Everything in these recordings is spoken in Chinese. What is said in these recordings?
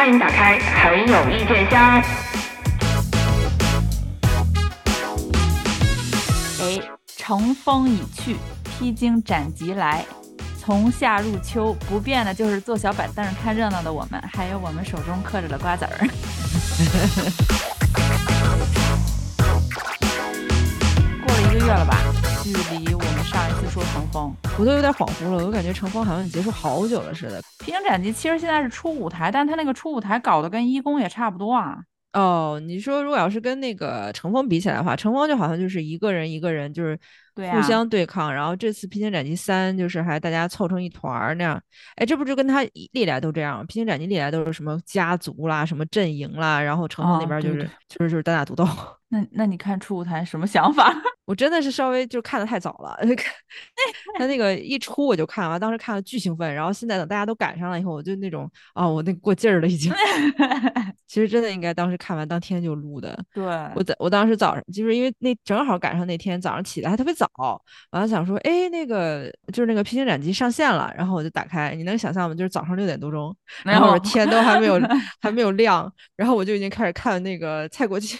欢迎打开很有意见箱。哎，乘风已去，披荆斩棘来。从夏入秋，不变的就是坐小板凳看热闹的我们，还有我们手中嗑着的瓜子儿。过了一个月了吧？距离我们上一次说乘风，我都有点恍惚了。我感觉乘风好像结束好久了似的。披荆斩棘其实现在是出舞台，但他那个出舞台搞得跟一公也差不多啊。哦，你说如果要是跟那个乘风比起来的话，乘风就好像就是一个人一个人就是。互相对抗，然后这次《披荆斩棘三》就是还大家凑成一团儿那样，哎，这不就跟他历来都这样，《披荆斩棘》历来都是什么家族啦、什么阵营啦，然后乘风那边就是就是就是单打独斗。那那你看初舞台什么想法？我真的是稍微就看的太早了，他那个一出我就看完，当时看了巨兴奋，然后现在等大家都赶上了以后，我就那种啊，我那过劲儿了已经。其实真的应该当时看完当天就录的。对，我在我当时早上就是因为那正好赶上那天早上起来还特别早，完了想说，哎，那个就是那个《披荆斩棘》上线了，然后我就打开，你能想象吗？就是早上六点多钟，然后天都还没有还没有亮，然后我就已经开始看那个蔡国庆。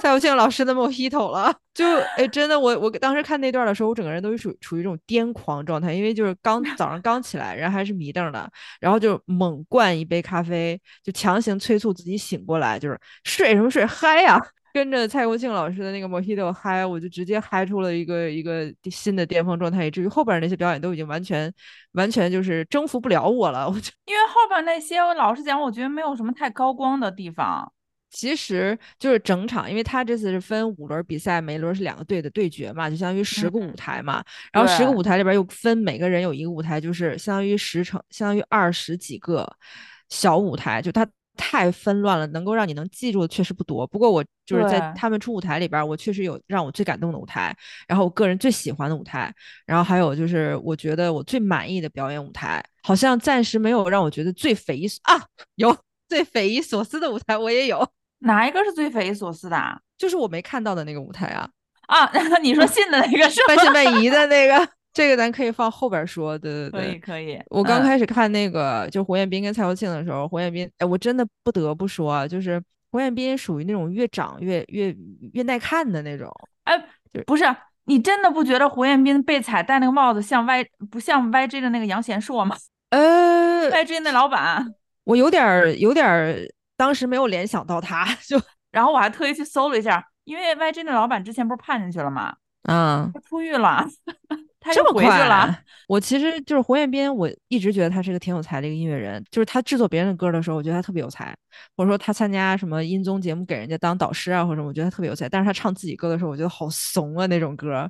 蔡国庆老师的 Mojito 了，就哎，真的，我我当时看那段的时候，我整个人都是处处于一种癫狂状态，因为就是刚早上刚起来，人还是迷瞪的，然后就猛灌一杯咖啡，就强行催促自己醒过来，就是睡什么睡，嗨呀，跟着蔡国庆老师的那个 Mojito 嗨，我就直接嗨出了一个一个新的巅峰状态，以至于后边那些表演都已经完全完全就是征服不了我了，我就因为后边那些，我老实讲，我觉得没有什么太高光的地方。其实就是整场，因为他这次是分五轮比赛，每轮是两个队的对决嘛，就相当于十个舞台嘛。然后十个舞台里边又分每个人有一个舞台，就是相当于十乘，相当于二十几个小舞台，就它太纷乱了，能够让你能记住的确实不多。不过我就是在他们出舞台里边，我确实有让我最感动的舞台，然后我个人最喜欢的舞台，然后还有就是我觉得我最满意的表演舞台，好像暂时没有让我觉得最匪夷所啊，有最匪夷所思的舞台我也有。哪一个是最匪夷所思的？就是我没看到的那个舞台啊！啊，你说信的那个是半信半疑的那个，这个咱可以放后边说。对对对，可以可以。我刚开始看那个就胡彦斌跟蔡国庆的时候，胡彦斌，哎，我真的不得不说啊，就是胡彦斌属于那种越长越越越耐看的那种。哎，不是，你真的不觉得胡彦斌被踩戴那个帽子像 Y 不像 YG 的那个杨贤硕吗？呃，YG 那老板，我有点有点。当时没有联想到他，就然后我还特意去搜了一下，因为 YG 那老板之前不是判进去了吗？嗯，他出狱了，他这么回去了。我其实就是胡彦斌，我一直觉得他是个挺有才的一个音乐人，就是他制作别人的歌的时候，我觉得他特别有才，或者说他参加什么音综节目给人家当导师啊，或者什么我觉得他特别有才。但是他唱自己歌的时候，我觉得好怂啊那种歌。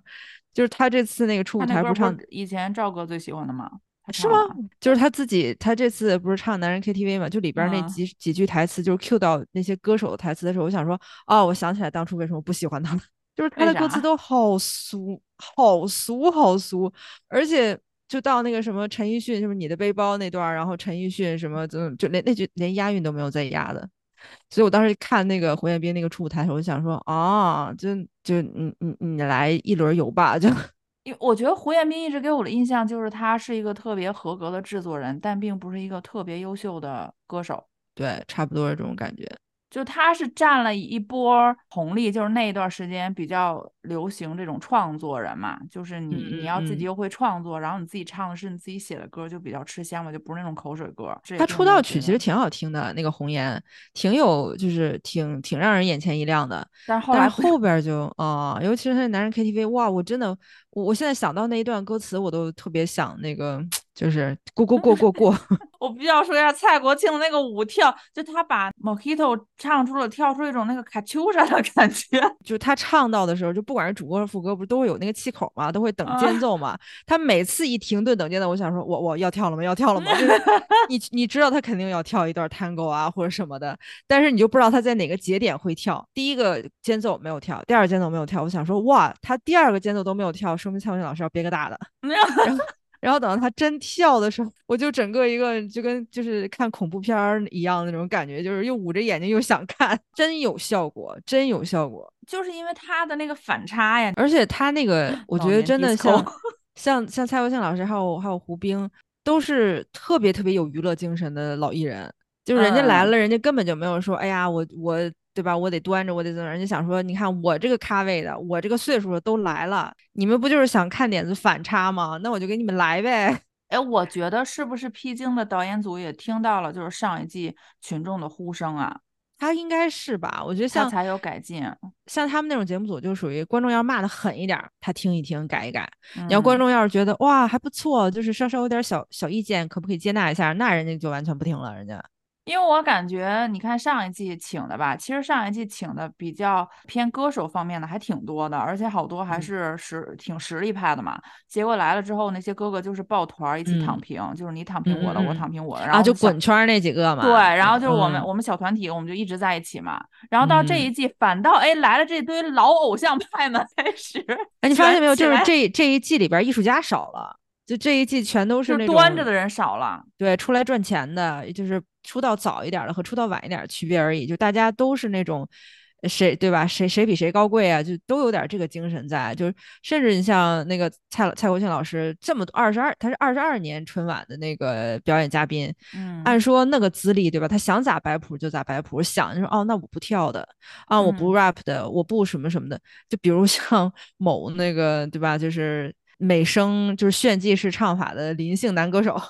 就是他这次那个出舞台不唱以前赵哥最喜欢的吗？是吗？就是他自己，他这次不是唱男人 KTV 嘛？就里边那几几句台词，就是 cue 到那些歌手的台词的时候，我想说，哦，我想起来当初为什么不喜欢他了，就是他的歌词都好俗，好俗，好俗，而且就到那个什么陈奕迅，就是你的背包那段，然后陈奕迅什么，就就连那句连押韵都没有再押的，所以我当时看那个胡彦斌那个初舞台的时候，我就想说，啊，就就你你你来一轮游吧，就。因为我觉得胡彦斌一直给我的印象就是他是一个特别合格的制作人，但并不是一个特别优秀的歌手。对，差不多是这种感觉。就他是占了一波红利，就是那一段时间比较流行这种创作人嘛，就是你你要自己又会创作，然后你自己唱的是你自己写的歌，就比较吃香嘛，就不是那种口水歌。他出道曲其实挺好听的，那个《红颜》挺有，就是挺挺让人眼前一亮的。但是后来后边就啊，尤其是他那男人 KTV，哇，我真的。我我现在想到那一段歌词，我都特别想那个，就是过过过过过。我必须要说一下蔡国庆的那个舞跳，就他把 Mojito 唱出了，跳出一种那个卡秋莎的感觉。就他唱到的时候，就不管是主歌副歌，不是都会有那个气口嘛，都会等间奏嘛。他每次一停顿等间奏，我想说，我我要跳了吗？要跳了吗？你你知道他肯定要跳一段 Tango 啊或者什么的，但是你就不知道他在哪个节点会跳。第一个间奏没有跳，第二个间奏没有跳，我想说，哇，他第二个间奏都没有跳。说明蔡国庆老师要憋个大的，然 后然后等到他真跳的时候，我就整个一个就跟就是看恐怖片儿一样那种感觉，就是又捂着眼睛又想看，真有效果，真有效果，就是因为他的那个反差呀，而且他那个 我觉得真的像像像蔡国庆老师还有还有胡兵都是特别特别有娱乐精神的老艺人。就是人家来了，人家根本就没有说，哎呀，我我对吧？我得端着，我得怎么？人家想说，你看我这个咖位的，我这个岁数都来了，你们不就是想看点子反差吗？那我就给你们来呗。哎，我觉得是不是披荆的导演组也听到了，就是上一季群众的呼声啊？他应该是吧？我觉得像才有改进，像他们那种节目组就属于观众要骂的狠一点，他听一听改一改。你要观众要是觉得哇还不错，就是稍稍有点小小意见，可不可以接纳一下？那人家就完全不听了，人家。因为我感觉，你看上一季请的吧，其实上一季请的比较偏歌手方面的还挺多的，而且好多还是实挺实力派的嘛。结果来了之后，那些哥哥就是抱团一起躺平，就是你躺平我的，我躺平我的，然后就滚圈那几个嘛。对，然后就是我们我们小团体，我们就一直在一起嘛。然后到这一季，反倒哎来了这堆老偶像派们开始。哎，你发现没有？就是这这一季里边艺术家少了。就这一季全都是那种端着的人少了，对，出来赚钱的，就是出道早一点的和出道晚一点区别而已。就大家都是那种谁对吧？谁谁比谁高贵啊？就都有点这个精神在。就是甚至你像那个蔡蔡国庆老师这么多二十二，他是二十二年春晚的那个表演嘉宾，嗯，按说那个资历对吧？他想咋摆谱就咋摆谱，想就说哦，那我不跳的啊，我不 rap 的，我不什么什么的。就比如像某那个对吧？就是。美声就是炫技式唱法的林姓男歌手，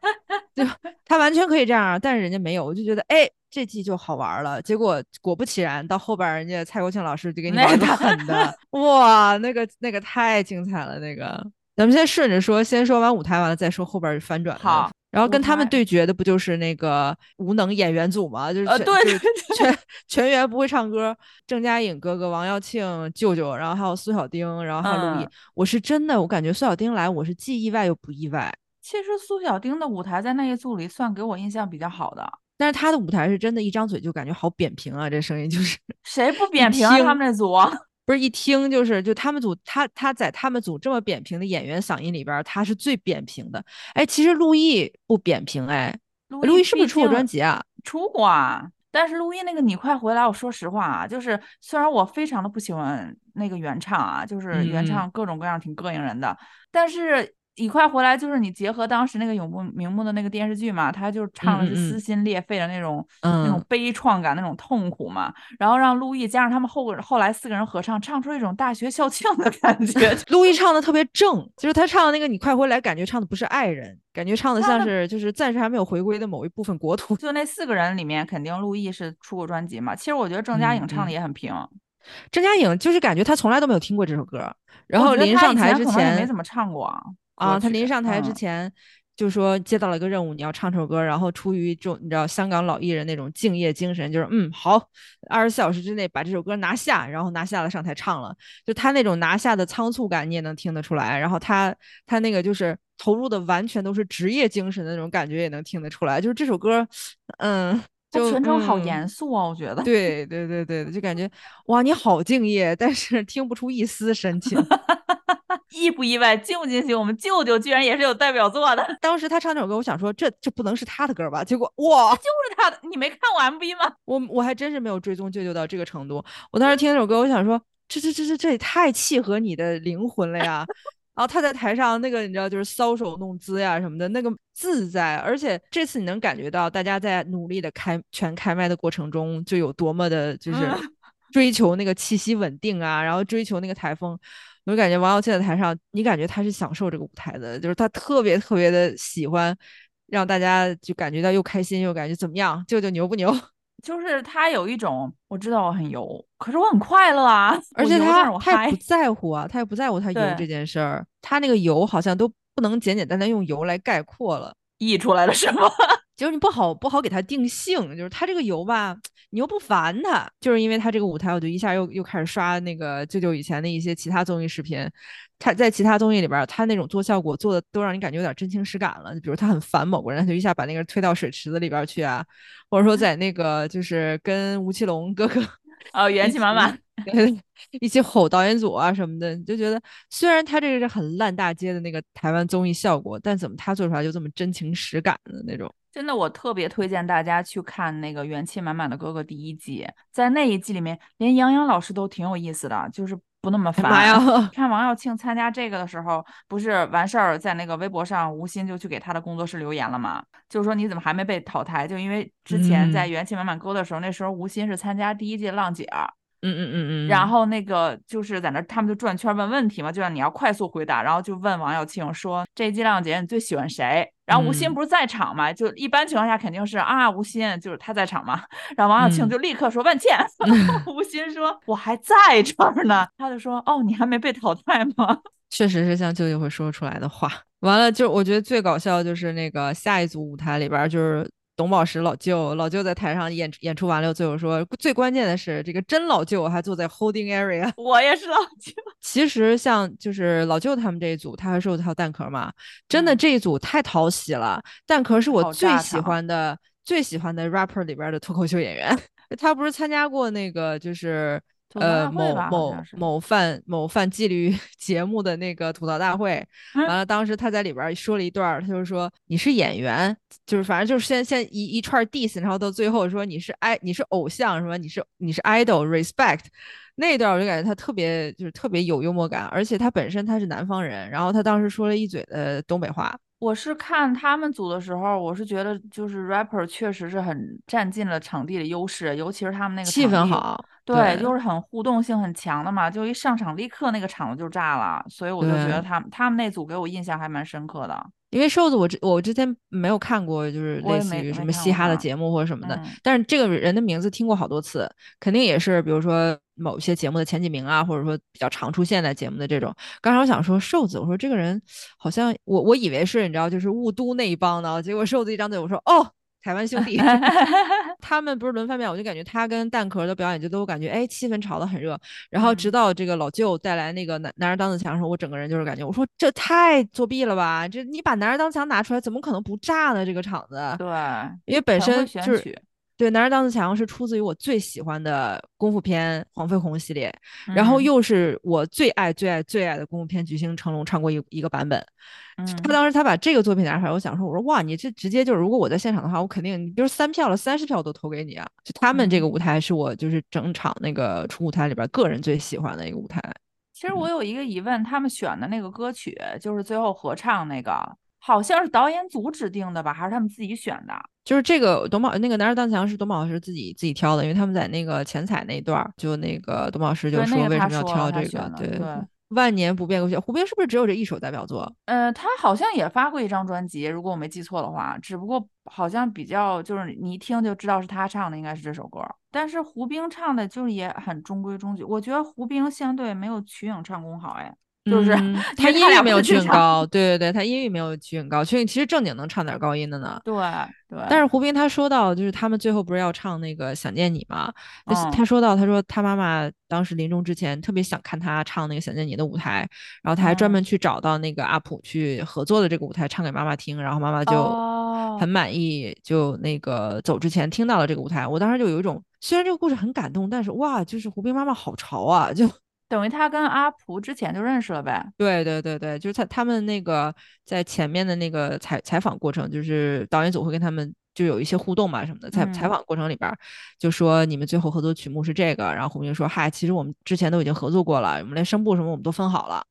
就他完全可以这样，但是人家没有，我就觉得哎，这季就好玩了。结果果不其然，到后边人家蔡国庆老师就给你玩个狠的，哇，那个那个太精彩了。那个，咱们先顺着说，先说完舞台完了再说后边翻转。好。然后跟他们对决的不就是那个无能演员组吗？就是呃，对，全全员不会唱歌，郑嘉颖哥哥、王耀庆舅舅，然后还有苏小丁，然后还有陆毅。我是真的，我感觉苏小丁来，我是既意外又不意外。其实苏小丁的舞台在那一组里算给我印象比较好的，但是他的舞台是真的，一张嘴就感觉好扁平啊，这声音就是谁不扁平啊？他们那组。不是一听就是就他们组他他在他们组这么扁平的演员嗓音里边，他是最扁平的。哎，其实陆毅不扁平哎，陆毅是不是出过专辑啊？出过啊，但是陆毅那个你快回来，我说实话啊，就是虽然我非常的不喜欢那个原唱啊，就是原唱各种各样挺膈应人的，但是。你快回来，就是你结合当时那个永不瞑目的那个电视剧嘛，他就唱的是撕心裂肺的那种，那种悲怆感，那种痛苦嘛。然后让陆毅加上他们后后来四个人合唱，唱出一种大学校庆的感觉。陆毅唱的特别正，就是他唱的那个你快回来，感觉唱的不是爱人，感觉唱的像是就是暂时还没有回归的某一部分国土。就那四个人里面，肯定陆毅是出过专辑嘛。其实我觉得郑嘉颖唱的也很平。郑嘉颖就是感觉他从来都没有听过这首歌，然后临上台之前没怎么唱过。啊，他临上台之前就说接到了一个任务，你要唱首歌，然后出于这种你知道香港老艺人那种敬业精神，就是嗯好，二十四小时之内把这首歌拿下，然后拿下了上台唱了，就他那种拿下的仓促感你也能听得出来，然后他他那个就是投入的完全都是职业精神的那种感觉也能听得出来，就是这首歌，嗯，就全程好严肃啊，我觉得，对对对对，就感觉哇你好敬业，但是听不出一丝深情。意不意外？惊不惊喜？我们舅舅居然也是有代表作的。当时他唱这首歌，我想说这这不能是他的歌吧？结果 哇，就是他的！你没看过 MV 吗？我我还真是没有追踪舅舅到这个程度。我当时听这首歌，我想说这这这这这也太契合你的灵魂了呀！然后他在台上那个你知道就是搔首弄姿呀什么的，那个自在，而且这次你能感觉到大家在努力的开全开麦的过程中就有多么的就是追求那个气息稳定啊，然后追求那个台风。我感觉王耀庆在台上，你感觉他是享受这个舞台的，就是他特别特别的喜欢，让大家就感觉到又开心又感觉怎么样？舅舅牛不牛？就是他有一种，我知道我很油，可是我很快乐啊，而且他他也不在乎啊，他也不在乎他油这件事儿，他那个油好像都不能简简单单用油来概括了，溢出来了是吗？就是你不好不好给他定性，就是他这个油吧，你又不烦他，就是因为他这个舞台，我就一下又又开始刷那个舅舅以前的一些其他综艺视频，他在其他综艺里边，他那种做效果做的都让你感觉有点真情实感了。就比如他很烦某个人，他就一下把那个人推到水池子里边去啊，或者说在那个就是跟吴奇隆哥哥啊 元气满满 一起吼导演组啊什么的，你就觉得虽然他这个是很烂大街的那个台湾综艺效果，但怎么他做出来就这么真情实感的那种。真的，我特别推荐大家去看那个元气满满的哥哥第一季，在那一季里面，连杨洋老师都挺有意思的，就是不那么烦。看王耀庆参加这个的时候，不是完事儿，在那个微博上，吴昕就去给他的工作室留言了嘛，就是说你怎么还没被淘汰？就因为之前在元气满满哥的时候，那时候吴昕是参加第一届浪姐。嗯嗯嗯嗯，然后那个就是在那，他们就转圈问问题嘛，就让你要快速回答，然后就问王耀庆说：“这季亮姐你最喜欢谁？”然后吴昕不是在场嘛，就一般情况下肯定是啊，吴昕就是他在场嘛。然后王耀庆就立刻说：“万茜。” 吴昕说：“我还在这儿呢。”他就说：“哦，你还没被淘汰吗？”确实是像舅舅会说出来的话。完了，就我觉得最搞笑就是那个下一组舞台里边就是。董宝石老舅，老舅在台上演演出完了，最后说最关键的是这个真老舅还坐在 holding area。我也是老舅。其实像就是老舅他们这一组，他还是有套蛋壳嘛，真的这一组太讨喜了。蛋壳是我最喜欢的最喜欢的 rapper 里边的脱口秀演员，他不是参加过那个就是。呃，某某某犯某犯纪律节目的那个吐槽大会，完。了，当时他在里边说了一段，他就说你是演员，就是反正就是先先一一串 diss，然后到最后说你是爱你是偶像，什么你是你是 idol，respect，那一段我就感觉他特别就是特别有幽默感，而且他本身他是南方人，然后他当时说了一嘴的东北话。我是看他们组的时候，我是觉得就是 rapper 确实是很占尽了场地的优势，尤其是他们那个气氛好，对，就是很互动性很强的嘛，就一上场立刻那个场子就炸了，所以我就觉得他们他们那组给我印象还蛮深刻的。因为瘦子，我之我之前没有看过，就是类似于什么嘻哈的节目或者什么的，但是这个人的名字听过好多次，肯定也是比如说某些节目的前几名啊，或者说比较常出现在节目的这种。刚才我想说瘦子，我说这个人好像我我以为是你知道，就是雾都那一帮的，结果瘦子一张嘴，我说哦。台湾兄弟，他们不是轮番表演，我就感觉他跟蛋壳的表演就都感觉哎气氛炒得很热，然后直到这个老舅带来那个男男人当自强的时候，我整个人就是感觉我说这太作弊了吧，这你把男人当强拿出来，怎么可能不炸呢？这个场子，对，因为本身就是对男人当自强是出自于我最喜欢的功夫片黄飞鸿系列，然后又是我最爱最爱最爱的功夫片巨星成龙唱过一一个版本。他当时他把这个作品拿出来，我想说，我说哇，你这直接就是，如果我在现场的话，我肯定，你比如三票了，三十票都投给你啊！就他们这个舞台是我就是整场那个出舞台里边个人最喜欢的一个舞台。其实我有一个疑问，他们选的那个歌曲，就是最后合唱那个，好像是导演组指定的吧，还是他们自己选的？就是这个董宝那个男儿当强是董宝老师自己自己挑的，因为他们在那个前彩那段，就那个董宝老师就说为什么要挑这个，对。万年不变歌曲，胡兵是不是只有这一首代表作？呃，他好像也发过一张专辑，如果我没记错的话，只不过好像比较就是你一听就知道是他唱的，应该是这首歌。但是胡兵唱的就是也很中规中矩，我觉得胡兵相对没有瞿颖唱功好哎。就是 他音域没有曲颖高，对对对，他音域没有曲颖高，曲颖其实正经能唱点高音的呢。对对。但是胡斌他说到，就是他们最后不是要唱那个想见你吗？他说到，他说他妈妈当时临终之前特别想看他唱那个想见你的舞台，然后他还专门去找到那个阿普去合作的这个舞台唱给妈妈听，然后妈妈就很满意，就那个走之前听到了这个舞台。我当时就有一种，虽然这个故事很感动，但是哇，就是胡斌妈妈好潮啊，就。等于他跟阿蒲之前就认识了呗？对对对对，就是他他们那个在前面的那个采采访过程，就是导演组会跟他们就有一些互动嘛什么的。在采访过程里边，就说你们最后合作曲目是这个，然后胡兵说：“嗨，其实我们之前都已经合作过了，我们连声部什么我们都分好了。”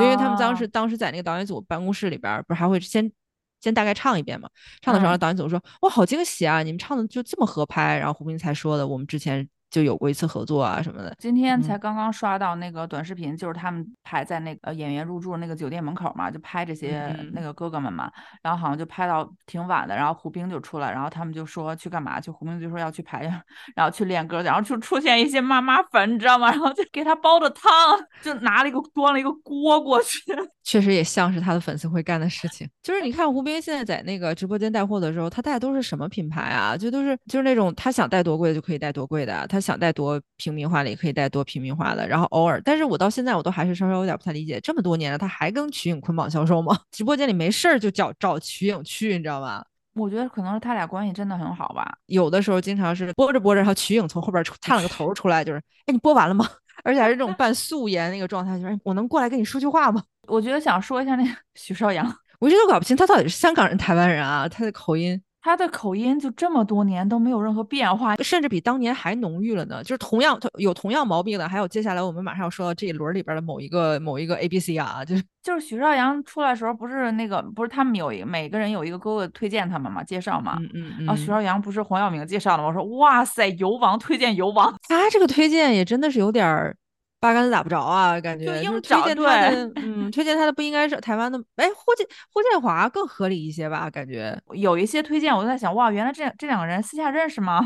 因为他们当时当时在那个导演组办公室里边，不是还会先先大概唱一遍嘛？唱的时候导演组说：“哇，好惊喜啊！你们唱的就这么合拍。”然后胡兵才说的：“我们之前。”就有过一次合作啊什么的。今天才刚刚刷到那个短视频，就是他们排在那个演员入住那个酒店门口嘛，就拍这些那个哥哥们嘛。然后好像就拍到挺晚的，然后胡兵就出来，然后他们就说去干嘛？去胡兵就说要去排，然后去练歌，然后就出现一些妈妈粉，你知道吗？然后就给他煲的汤，就拿了一个端了一个锅过去。确实也像是他的粉丝会干的事情。就是你看胡兵现在在那个直播间带货的时候，他带的都是什么品牌啊？就都是就是那种他想带多贵的就可以带多贵的，他。想带多平民化的也可以带多平民化的，然后偶尔，但是我到现在我都还是稍稍有点不太理解，这么多年了，他还跟瞿颖捆绑销售吗？直播间里没事儿就找找瞿颖去，你知道吗？我觉得可能是他俩关系真的很好吧。有的时候经常是播着播着，然后瞿颖从后边探了个头出来，就是，哎，你播完了吗？而且还是这种半素颜那个状态，就是我能过来跟你说句话吗？我觉得想说一下那个许绍洋，我一直都搞不清他到底是香港人、台湾人啊，他的口音。他的口音就这么多年都没有任何变化，甚至比当年还浓郁了呢。就是同样有同样毛病的，还有接下来我们马上要说到这一轮里边的某一个某一个 A B C 啊，就是就是许绍洋出来的时候，不是那个不是他们有一个每个人有一个哥哥推荐他们嘛，介绍嘛，嗯嗯嗯，啊许绍洋不是黄晓明介绍的吗？我说哇塞，油王推荐油王，他这个推荐也真的是有点儿。八竿子打不着啊，感觉就是推荐他的，嗯，推荐他的不应该是台湾的，哎，霍建霍建华更合理一些吧？感觉有一些推荐，我都在想，哇，原来这这两个人私下认识吗？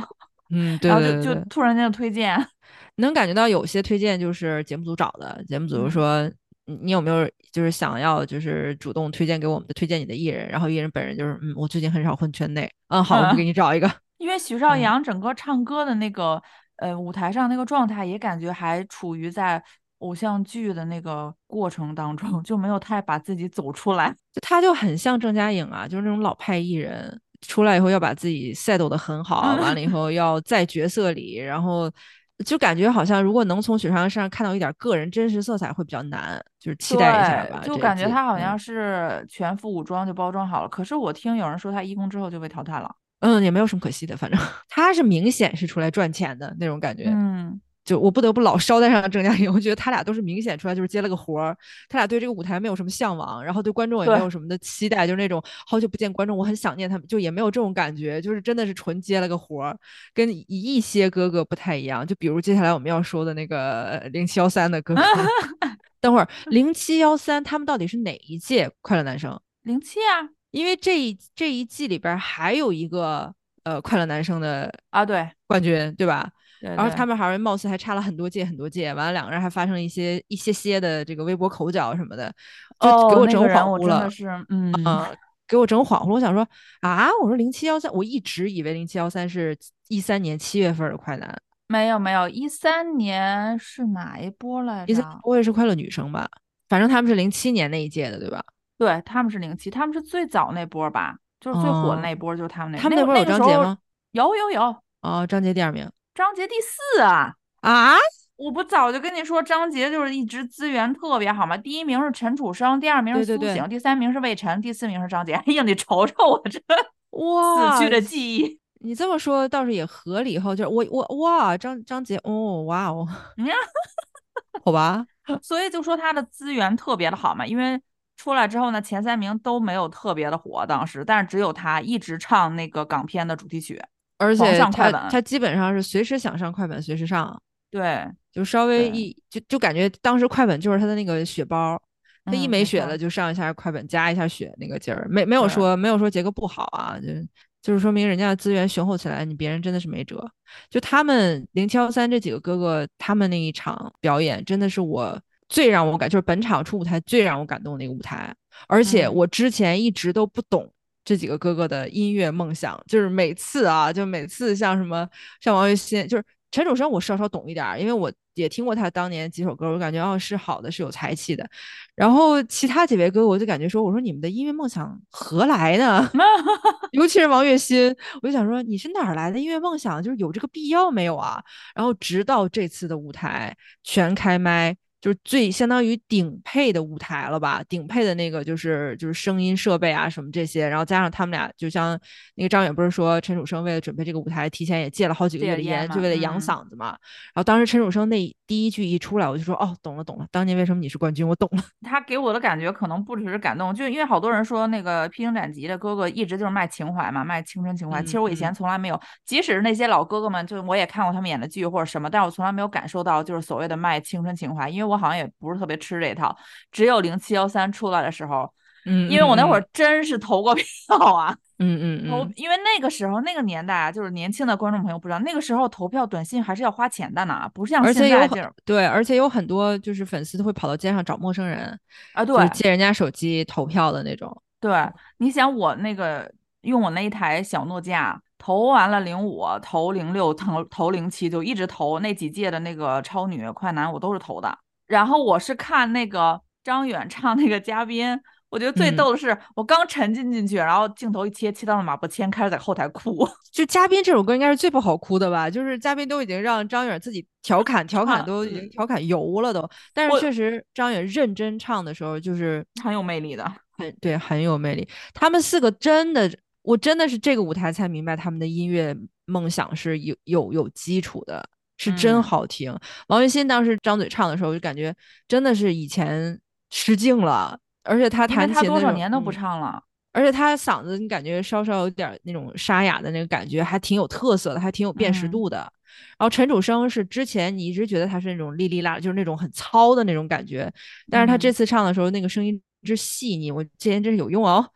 嗯，对然后就就突然间推荐，能感觉到有些推荐就是节目组找的，节目组说你有没有就是想要就是主动推荐给我们的推荐你的艺人，然后艺人本人就是嗯，我最近很少混圈内，嗯，好，我们给你找一个，因为许绍洋整个唱歌的那个。呃，舞台上那个状态也感觉还处于在偶像剧的那个过程当中，就没有太把自己走出来。就 他就很像郑嘉颖啊，就是那种老派艺人，出来以后要把自己 set 的很好，完了以 后要在角色里，然后就感觉好像如果能从许绍洋身上看到一点个人真实色彩会比较难，就是期待一下吧。就感觉他好像是全副武装就包装好了，可是我听有人说他一公之后就被淘汰了。嗯，也没有什么可惜的，反正 他是明显是出来赚钱的那种感觉。嗯，就我不得不老捎带上郑嘉颖，我觉得他俩都是明显出来就是接了个活儿，他俩对这个舞台没有什么向往，然后对观众也没有什么的期待，就是那种好久不见观众，我很想念他们，就也没有这种感觉，就是真的是纯接了个活儿，跟一些哥哥不太一样。就比如接下来我们要说的那个零七幺三的哥哥，等会儿零七幺三他们到底是哪一届快乐男生？零七啊。因为这一这一季里边还有一个呃快乐男生的啊对冠军对吧？然后他们好像貌似还差了很多届很多届，完了两个人还发生了一些一些些的这个微博口角什么的，就给我整恍惚了。是嗯给我整恍惚了。我想说啊，我说零七幺三，我一直以为零七幺三是一三年七月份的快男，没有没有，一三年是哪一波来着？我也是快乐女生吧，反正他们是零七年那一届的对吧？对他们是零七，他们是最早那波吧，就是最火的那波，就是他们那。他们那波有张杰吗？有有有。哦，张杰第二名。张杰第四啊啊！我不早就跟你说，张杰就是一直资源特别好嘛。第一名是陈楚生，第二名是苏醒，第三名是魏晨，第四名是张杰。哎呀，你瞅瞅我这哇死去的记忆。你这么说倒是也合理后，就是我我哇张张杰哦哇哦，好吧。所以就说他的资源特别的好嘛，因为。出来之后呢，前三名都没有特别的火，当时，但是只有他一直唱那个港片的主题曲，而且他他基本上是随时想上快本随时上，对，就稍微一就就感觉当时快本就是他的那个血包，他一没血了就上一下快本加一下血那个劲儿，没没有说没有说杰哥不好啊，就就是说明人家的资源雄厚起来，你别人真的是没辙。就他们零七幺三这几个哥哥，他们那一场表演真的是我。最让我感就是本场出舞台最让我感动的一个舞台，而且我之前一直都不懂这几个哥哥的音乐梦想，就是每次啊，就每次像什么像王栎鑫，就是陈楚生，我稍稍懂一点，因为我也听过他当年几首歌，我感觉哦是好的，是有才气的。然后其他几位哥哥，我就感觉说，我说你们的音乐梦想何来呢？尤其是王栎鑫，我就想说你是哪儿来的音乐梦想？就是有这个必要没有啊？然后直到这次的舞台全开麦。就是最相当于顶配的舞台了吧，顶配的那个就是就是声音设备啊什么这些，然后加上他们俩，就像那个张远不是说陈楚生为了准备这个舞台，提前也戒了好几个月的烟，就为了养嗓子嘛。然后当时陈楚生那第一句一出来，我就说哦，懂了懂了，当年为什么你是冠军，我懂了。他给我的感觉可能不只是感动，就因为好多人说那个披荆斩棘的哥哥一直就是卖情怀嘛，卖青春情怀。其实我以前从来没有，即使是那些老哥哥们，就我也看过他们演的剧或者什么，但我从来没有感受到就是所谓的卖青春情怀，因为我。好像也不是特别吃这套，只有零七幺三出来的时候，嗯，因为我那会儿真是投过 票啊，嗯嗯投，因为那个时候那个年代啊，就是年轻的观众朋友不知道，那个时候投票短信还是要花钱的呢，不是像现在这对，而且有很多就是粉丝都会跑到街上找陌生人啊，对，借人家手机投票的那种。对，你想我那个用我那一台小诺基亚。投完了零五，投零六，投投零七，就一直投那几届的那个超女快男，我都是投的。然后我是看那个张远唱那个嘉宾，我觉得最逗的是，我刚沉浸进去，然后镜头一切，切到了马伯骞，开始在后台哭。就嘉宾这首歌应该是最不好哭的吧？就是嘉宾都已经让张远自己调侃调侃，都已经调侃油了都。但是确实张远认真唱的时候，就是很有魅力的，很对，很有魅力。他们四个真的。我真的是这个舞台才明白他们的音乐梦想是有有有基础的，是真好听。王栎鑫当时张嘴唱的时候，就感觉真的是以前失敬了，而且他弹琴，他多少年都不唱了。而且他嗓子，你感觉稍稍有点那种沙哑的那个感觉，还挺有特色的，还挺有辨识度的。然后陈楚生是之前你一直觉得他是那种哩哩啦，就是那种很糙的那种感觉，但是他这次唱的时候，那个声音之细腻，我今天真是有用哦。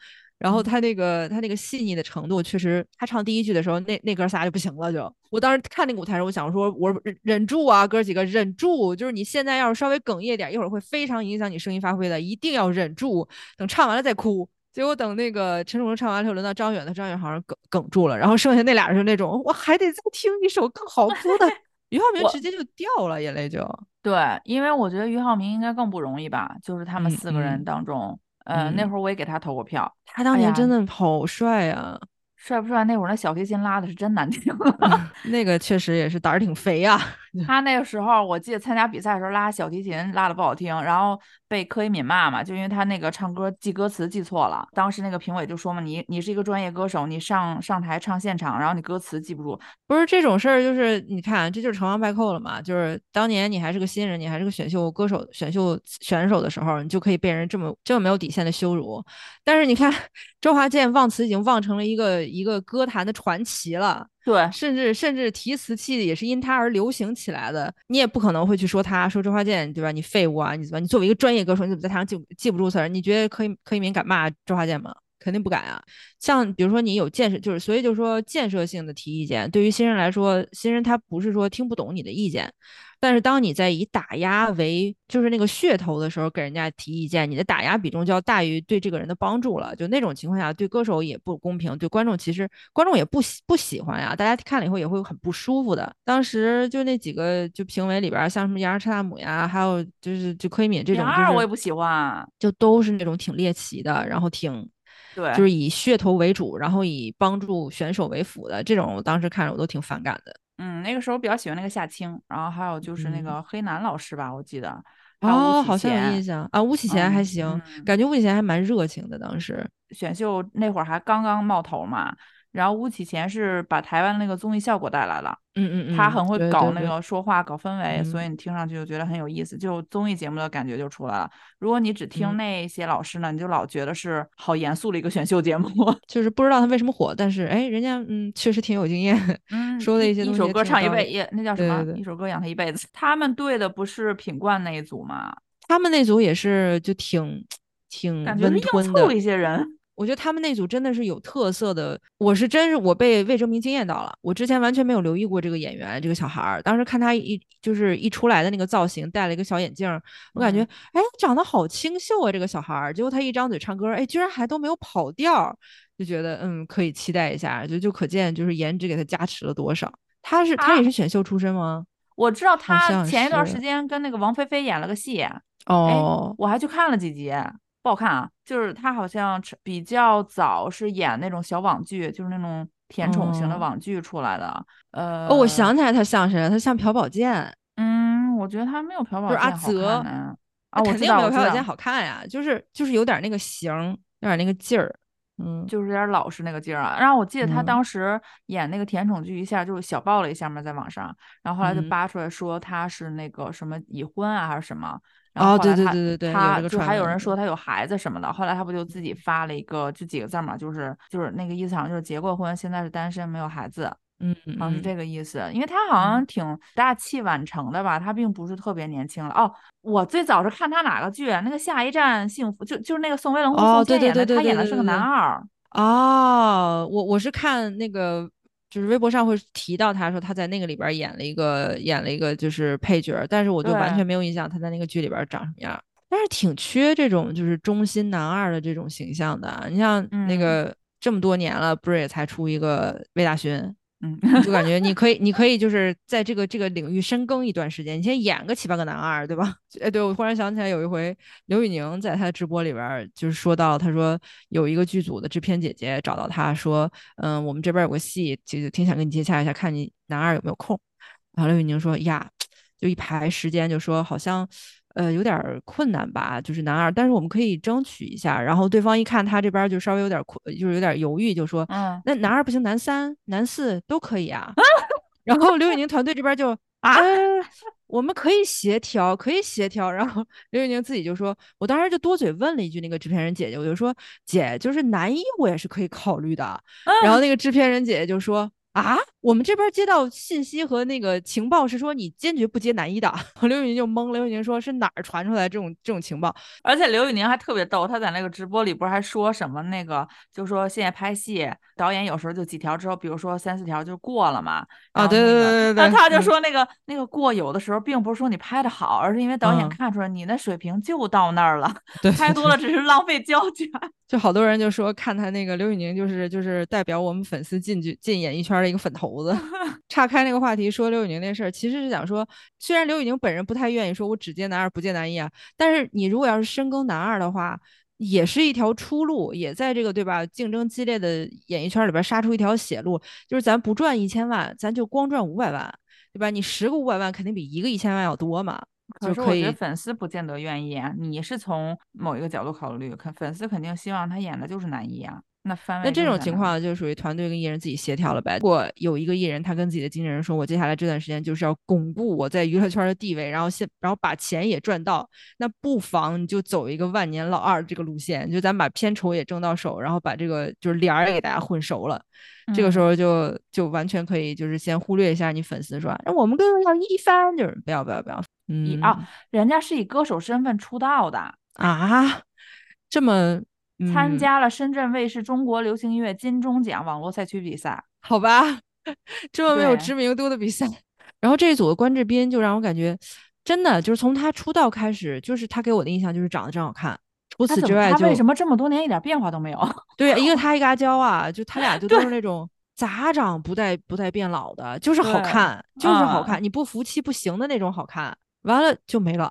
然后他那个他那个细腻的程度，确实，他唱第一句的时候，那那哥仨就不行了，就。我当时看那个舞台时候，我想说，我忍忍住啊，哥几个忍住，就是你现在要是稍微哽咽点，一会儿会非常影响你声音发挥的，一定要忍住，等唱完了再哭。结果等那个陈楚生唱完之后，轮到张远的，张远好像哽哽住了，然后剩下那俩人就那种，我还得再听一首更好 哭的。俞灏明直接就掉了眼泪，就。对，因为我觉得俞灏明应该更不容易吧，就是他们四个人当中，呃，那会儿我也给他投过票，他当年真的好帅啊。帅不帅？那会儿那小提琴拉的是真难听，那个确实也是胆儿挺肥呀。他那个时候，我记得参加比赛的时候拉小提琴拉的不好听，然后被柯以敏骂嘛，就因为他那个唱歌记歌词记错了。当时那个评委就说嘛：“你你是一个专业歌手，你上上台唱现场，然后你歌词记不住，不是这种事儿，就是你看，这就是成王败寇了嘛。就是当年你还是个新人，你还是个选秀歌手、选秀选手的时候，你就可以被人这么这么没有底线的羞辱。但是你看。”周华健忘词已经忘成了一个一个歌坛的传奇了，对，甚至甚至提词器也是因他而流行起来的。你也不可能会去说他，说周华健，对吧？你废物啊！你怎么？你作为一个专业歌手，你怎么在台上记记不住词儿？你觉得柯以柯以敏敢骂周华健吗？肯定不敢啊。像比如说你有建设，就是所以就是说建设性的提意见，对于新人来说，新人他不是说听不懂你的意见。但是当你在以打压为就是那个噱头的时候，给人家提意见，你的打压比重就要大于对这个人的帮助了。就那种情况下，对歌手也不公平，对观众其实观众也不喜不喜欢呀。大家看了以后也会很不舒服的。当时就那几个就评委里边，像什么杨彻大姆呀，还有就是就柯以敏这种，就是我也不喜欢，就都是那种挺猎奇的，然后挺对，就是以噱头为主，然后以帮助选手为辅的这种，我当时看着我都挺反感的。嗯，那个时候比较喜欢那个夏青，然后还有就是那个黑楠老师吧，我记得。哦，好像有印象啊。吴启贤还行，感觉吴启贤还蛮热情的。当时选秀那会儿还刚刚冒头嘛。然后巫启贤是把台湾那个综艺效果带来了，嗯嗯嗯，他很会搞那个说话、搞氛围，所以你听上去就觉得很有意思，就综艺节目的感觉就出来了。如果你只听那些老师呢，你就老觉得是好严肃的一个选秀节目，就是不知道他为什么火，但是哎，人家嗯确实挺有经验，嗯，说的一些东西。一首歌唱一辈子，那叫什么？一首歌养他一辈子。他们对的不是品冠那一组吗？他们那组也是就挺挺温吞的一些人。我觉得他们那组真的是有特色的，我是真是我被魏哲鸣惊艳到了。我之前完全没有留意过这个演员，这个小孩儿。当时看他一就是一出来的那个造型，戴了一个小眼镜，我感觉哎长得好清秀啊，这个小孩儿。结果他一张嘴唱歌，哎居然还都没有跑调，就觉得嗯可以期待一下，就就可见就是颜值给他加持了多少。他是他也是选秀出身吗？我知道他前一段时间跟那个王菲菲演了个戏哦，我还去看了几集。不好看啊，就是他好像比较早是演那种小网剧，就是那种甜宠型的网剧出来的。呃，哦，我想起来他像谁了，他像朴宝剑。嗯，我觉得他没有朴宝剑阿泽啊，肯定没有朴宝剑好看呀，就是就是有点那个型，有点那个劲儿，嗯，就是有点老实那个劲儿啊。然后我记得他当时演那个甜宠剧，一下就小爆了一下嘛，在网上，然后后来就扒出来说他是那个什么已婚啊，还是什么。哦，对对对对对，他就还有人说他有孩子什么的，后来他不就自己发了一个就几个字嘛，就是就是那个意思好像就是结过婚，现在是单身没有孩子，嗯，好像是这个意思，因为他好像挺大器晚成的吧，他并不是特别年轻了。哦，我最早是看他哪个剧，那个下一站幸福，就就是那个宋威龙和宋茜演的，他演的是个男二。哦，我我是看那个。就是微博上会提到他说他在那个里边演了一个演了一个就是配角，但是我就完全没有印象他在那个剧里边长什么样。但是挺缺这种就是中心男二的这种形象的。你像那个这么多年了，不是也才出一个魏大勋？嗯，就感觉你 可以，你可以就是在这个这个领域深耕一段时间，你先演个七八个男二，对吧？哎，对我忽然想起来，有一回刘宇宁在他的直播里边就是说到，他说有一个剧组的制片姐姐找到他说，嗯，我们这边有个戏，就挺想跟你接洽一下，看你男二有没有空。然后刘宇宁说呀，就一排时间，就说好像呃有点困难吧，就是男二，但是我们可以争取一下。然后对方一看他这边就稍微有点困，就是有点犹豫，就说，嗯，那男二不行，男三、男四都可以啊。然后刘宇宁团队这边就啊，我们可以协调，可以协调。然后刘宇宁自己就说，我当时就多嘴问了一句那个制片人姐姐，我就说，姐，就是男一我也是可以考虑的。然后那个制片人姐姐就说。啊，我们这边接到信息和那个情报是说你坚决不接男一的，刘宇宁就懵。刘宇宁说是哪儿传出来这种这种情报？而且刘宇宁还特别逗，他在那个直播里不是还说什么那个，就说现在拍戏导演有时候就几条之后，比如说三四条就过了嘛。啊，对对对对对。那他就说那个那个过有的时候并不是说你拍的好，而是因为导演看出来你那水平就到那儿了，拍多了只是浪费胶卷。就好多人就说看他那个刘宇宁就是就是代表我们粉丝进去进演艺圈的一个粉头子。岔开那个话题说刘宇宁那事儿，其实是想说，虽然刘宇宁本人不太愿意说我只接男二不接男一啊，但是你如果要是深耕男二的话，也是一条出路，也在这个对吧竞争激烈的演艺圈里边杀出一条血路。就是咱不赚一千万，咱就光赚五百万，对吧？你十个五百万肯定比一个一千万要多嘛。可是我觉得粉丝不见得愿意啊。你是从某一个角度考虑，肯粉丝肯定希望他演的就是男一啊。那翻那这种情况就属于团队跟艺人自己协调了呗。如果有一个艺人他跟自己的经纪人说，我接下来这段时间就是要巩固我在娱乐圈的地位，然后先然后把钱也赚到，那不妨你就走一个万年老二这个路线，就咱把片酬也挣到手，然后把这个就是脸儿也给大家混熟了。这个时候就就完全可以就是先忽略一下你粉丝说，那我们更要一番，就是不要不要不要。嗯啊，人家是以歌手身份出道的啊，这么参加了深圳卫视中国流行音乐金钟奖网络赛区比赛，好吧，这么没有知名度的比赛。然后这一组的关智斌就让我感觉，真的就是从他出道开始，就是他给我的印象就是长得真好看。除此之外，他为什么这么多年一点变化都没有？对，一个他一个阿娇啊，就他俩就都是那种咋长不带不带变老的，就是好看，就是好看，你不服气不行的那种好看。完了就没了，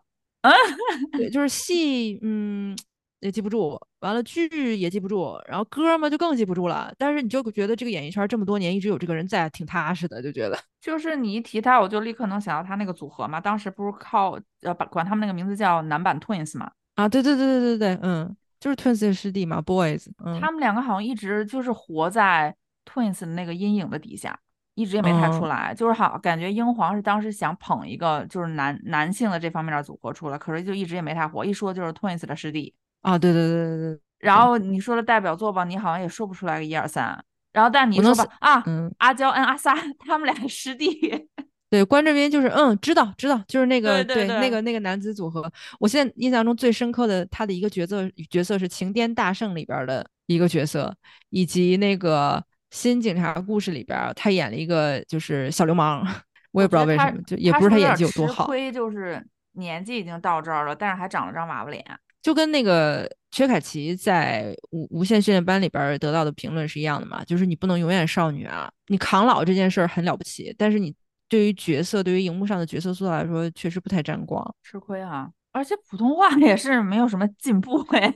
对，就是戏，嗯，也记不住，完了剧也记不住，然后歌嘛就更记不住了。但是你就觉得这个演艺圈这么多年一直有这个人在，挺踏实的，就觉得。就是你一提他，我就立刻能想到他那个组合嘛。当时不是靠呃把管他们那个名字叫男版 Twins 嘛？啊，对对对对对对，嗯，就是 Twins 的师弟嘛，Boys。他们两个好像一直就是活在 Twins 的那个阴影的底下。一直也没太出来，就是好感觉英皇是当时想捧一个就是男男性的这方面的组合出来，可是就一直也没太火。一说就是 Twins 的师弟啊，对对对对对。然后你说的代表作吧，你好像也说不出来个一二三。然后但你说吧啊，阿娇跟阿 sa 他们俩师弟。对，关这边就是嗯知道知道，就是那个对那个那个男子组合。我现在印象中最深刻的他的一个角色角色是《情癫大圣》里边的一个角色，以及那个。新警察故事里边，他演了一个就是小流氓，我也不知道为什么，就也不是他演技有多好。亏就是年纪已经到这儿了，但是还长了张娃娃脸，就跟那个薛凯琪在无无限训练班里边得到的评论是一样的嘛，就是你不能永远少女啊，你扛老这件事儿很了不起，但是你对于角色，对于荧幕上的角色塑造来说，确实不太沾光，吃亏啊！而且普通话也是没有什么进步哎，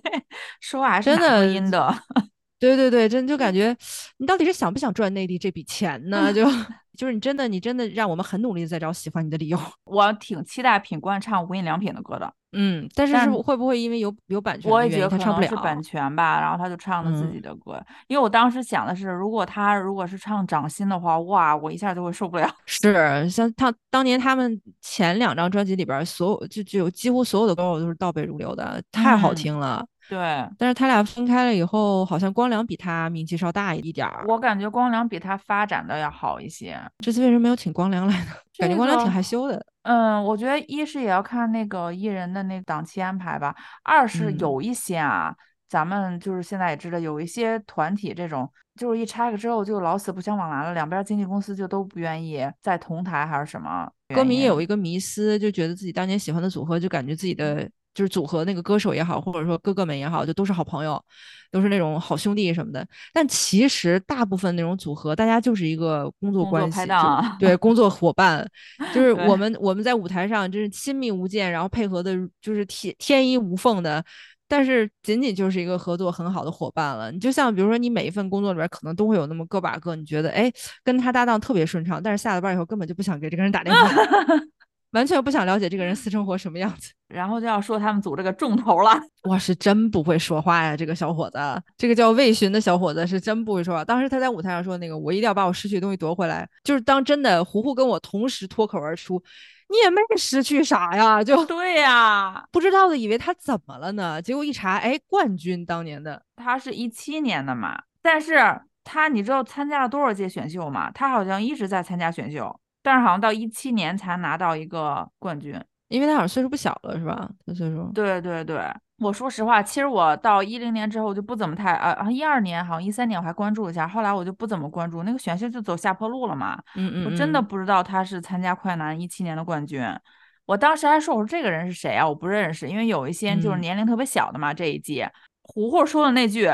说话还是真的音的。对对对，真就感觉你到底是想不想赚内地这笔钱呢？就 就是你真的你真的让我们很努力的在找喜欢你的理由。我挺期待品冠唱无印良品的歌的，嗯，但是是会不会因为有有版权？我也觉得他唱不了，是版权吧。然后他就唱了自己的歌，因为我当时想的是，如果他如果是唱掌心的话，哇，我一下就会受不了。是像他当年他们前两张专辑里边，所有就就几乎所有的歌我都是倒背如流的，太好听了。对，但是他俩分开了以后，好像光良比他名气稍大一点儿。我感觉光良比他发展的要好一些。这次为什么没有请光良来呢？感觉光良挺害羞的。嗯，我觉得一是也要看那个艺人的那档期安排吧，二是有一些啊，咱们就是现在也知道，有一些团体这种，就是一拆开之后就老死不相往来了，两边经纪公司就都不愿意再同台还是什么。歌迷也有一个迷思，就觉得自己当年喜欢的组合，就感觉自己的。就是组合那个歌手也好，或者说哥哥们也好，就都是好朋友，都是那种好兄弟什么的。但其实大部分那种组合，大家就是一个工作关系，对工作伙伴，就是我们我们在舞台上就是亲密无间，然后配合的就是天天衣无缝的。但是仅仅就是一个合作很好的伙伴了。你就像比如说，你每一份工作里边可能都会有那么个把个，你觉得哎跟他搭档特别顺畅，但是下了班以后根本就不想给这个人打电话。完全不想了解这个人私生活什么样子。然后就要说他们组这个重头了，哇，是真不会说话呀！这个小伙子，这个叫魏巡的小伙子是真不会说话。当时他在舞台上说那个，我一定要把我失去的东西夺回来。就是当真的胡胡跟我同时脱口而出，你也没失去啥呀？就对呀，不知道的以为他怎么了呢？结果一查，哎，冠军当年的，他是一七年的嘛。但是他你知道参加了多少届选秀吗？他好像一直在参加选秀，但是好像到一七年才拿到一个冠军。因为他好像岁数不小了，是吧？他岁数。对对对，我说实话，其实我到一零年之后就不怎么太啊啊，一二年好像一三年我还关注一下，后来我就不怎么关注那个选秀就走下坡路了嘛。嗯嗯。我真的不知道他是参加快男一七年的冠军，我当时还说我说这个人是谁啊？我不认识，因为有一些就是年龄特别小的嘛。这一季，胡胡说的那句。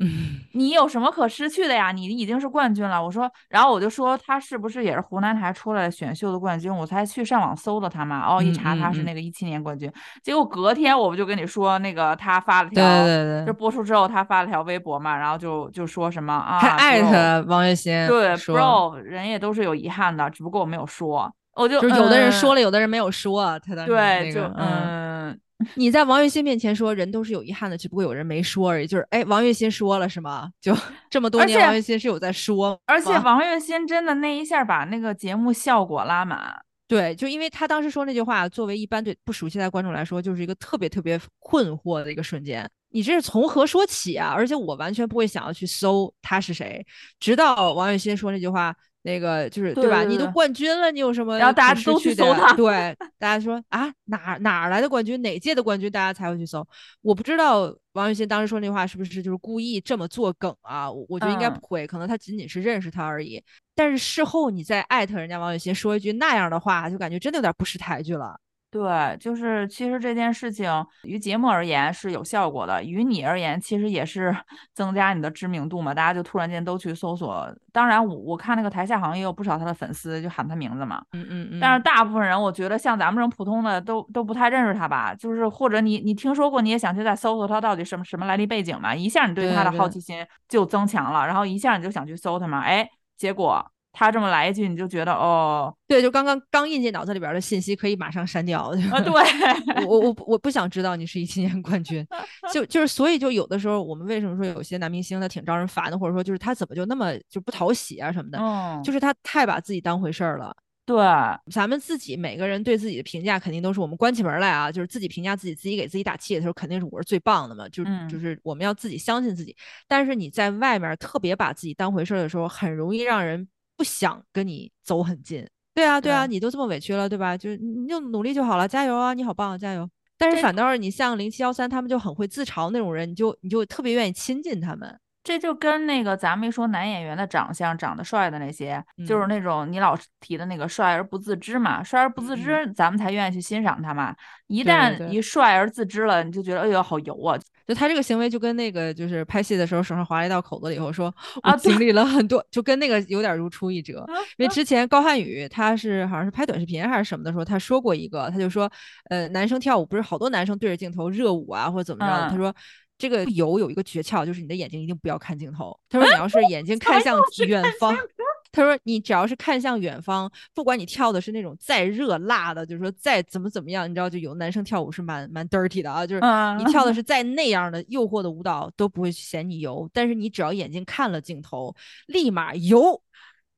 嗯，你有什么可失去的呀？你已经是冠军了。我说，然后我就说他是不是也是湖南台出来选秀的冠军？我才去上网搜的他嘛。哦，一查他是那个一七年冠军。结果隔天我不就跟你说那个他发了条，对对对，就播出之后他发了条微博嘛，然后就就说什么啊，还艾特王栎鑫，对，bro，人也都是有遗憾的，只不过我没有说，我就就有的人说了，有的人没有说，他的对，就嗯。你在王栎鑫面前说人都是有遗憾的，只不过有人没说而已。就是哎，王栎鑫说了是吗？就这么多年，王栎鑫是有在说。而且王栎鑫真的那一下把那个节目效果拉满。对，就因为他当时说那句话，作为一般对不熟悉的观众来说，就是一个特别特别困惑的一个瞬间。你这是从何说起啊？而且我完全不会想要去搜他是谁，直到王栎鑫说那句话。那个就是对吧？你都冠军了，你有什么？然后大家都去搜他。对，大家说啊，哪哪来的冠军？哪届的冠军？大家才会去搜。我不知道王栎鑫当时说那话是不是就是故意这么做梗啊？我我觉得应该不会，可能他仅仅是认识他而已。但是事后你再艾特人家王栎鑫说一句那样的话，就感觉真的有点不识抬举了。对，就是其实这件事情于节目而言是有效果的，于你而言其实也是 增加你的知名度嘛。大家就突然间都去搜索。当然，我我看那个台下好像也有不少他的粉丝就喊他名字嘛。嗯嗯嗯。但是大部分人，我觉得像咱们这种普通的都都不太认识他吧。就是或者你你听说过，你也想去再搜索他到底什么什么来历背景嘛？一下你对他的好奇心就增强了，然后一下你就想去搜他嘛。哎，结果。他这么来一句，你就觉得哦，对，就刚刚刚印进脑子里边的信息可以马上删掉。啊，对我我我不想知道你是一七年冠军，就就是所以就有的时候我们为什么说有些男明星他挺招人烦的，或者说就是他怎么就那么就不讨喜啊什么的，嗯，就是他太把自己当回事儿了。对，咱们自己每个人对自己的评价肯定都是我们关起门来啊，就是自己评价自己，自己给自己打气的时候肯定是我是最棒的嘛，就就是我们要自己相信自己。但是你在外面特别把自己当回事儿的时候，很容易让人。不想跟你走很近，对啊，对啊，你都这么委屈了，对吧？就你就努力就好了，加油啊，你好棒，加油！但是反倒是你像零七幺三，他们就很会自嘲那种人，你就你就特别愿意亲近他们。这就跟那个咱们一说男演员的长相长得帅的那些，就是那种你老提的那个帅而不自知嘛，帅而不自知，咱们才愿意去欣赏他嘛。一旦一帅而自知了，你就觉得哎呦好油啊！就他这个行为就跟那个就是拍戏的时候手上划了一道口子以后说我经历了很多，就跟那个有点如出一辙。因为之前高瀚宇他是好像是拍短视频还是什么的时候，他说过一个，他就说呃男生跳舞不是好多男生对着镜头热舞啊或者怎么着的，他说。这个游有一个诀窍，就是你的眼睛一定不要看镜头。他说你要是 眼睛看向远方，他说你只要是看向远方，不管你跳的是那种再热辣的，就是说再怎么怎么样，你知道就有男生跳舞是蛮蛮 dirty 的啊，就是你跳的是再那样的诱惑的舞蹈都不会嫌你油，但是你只要眼睛看了镜头，立马油。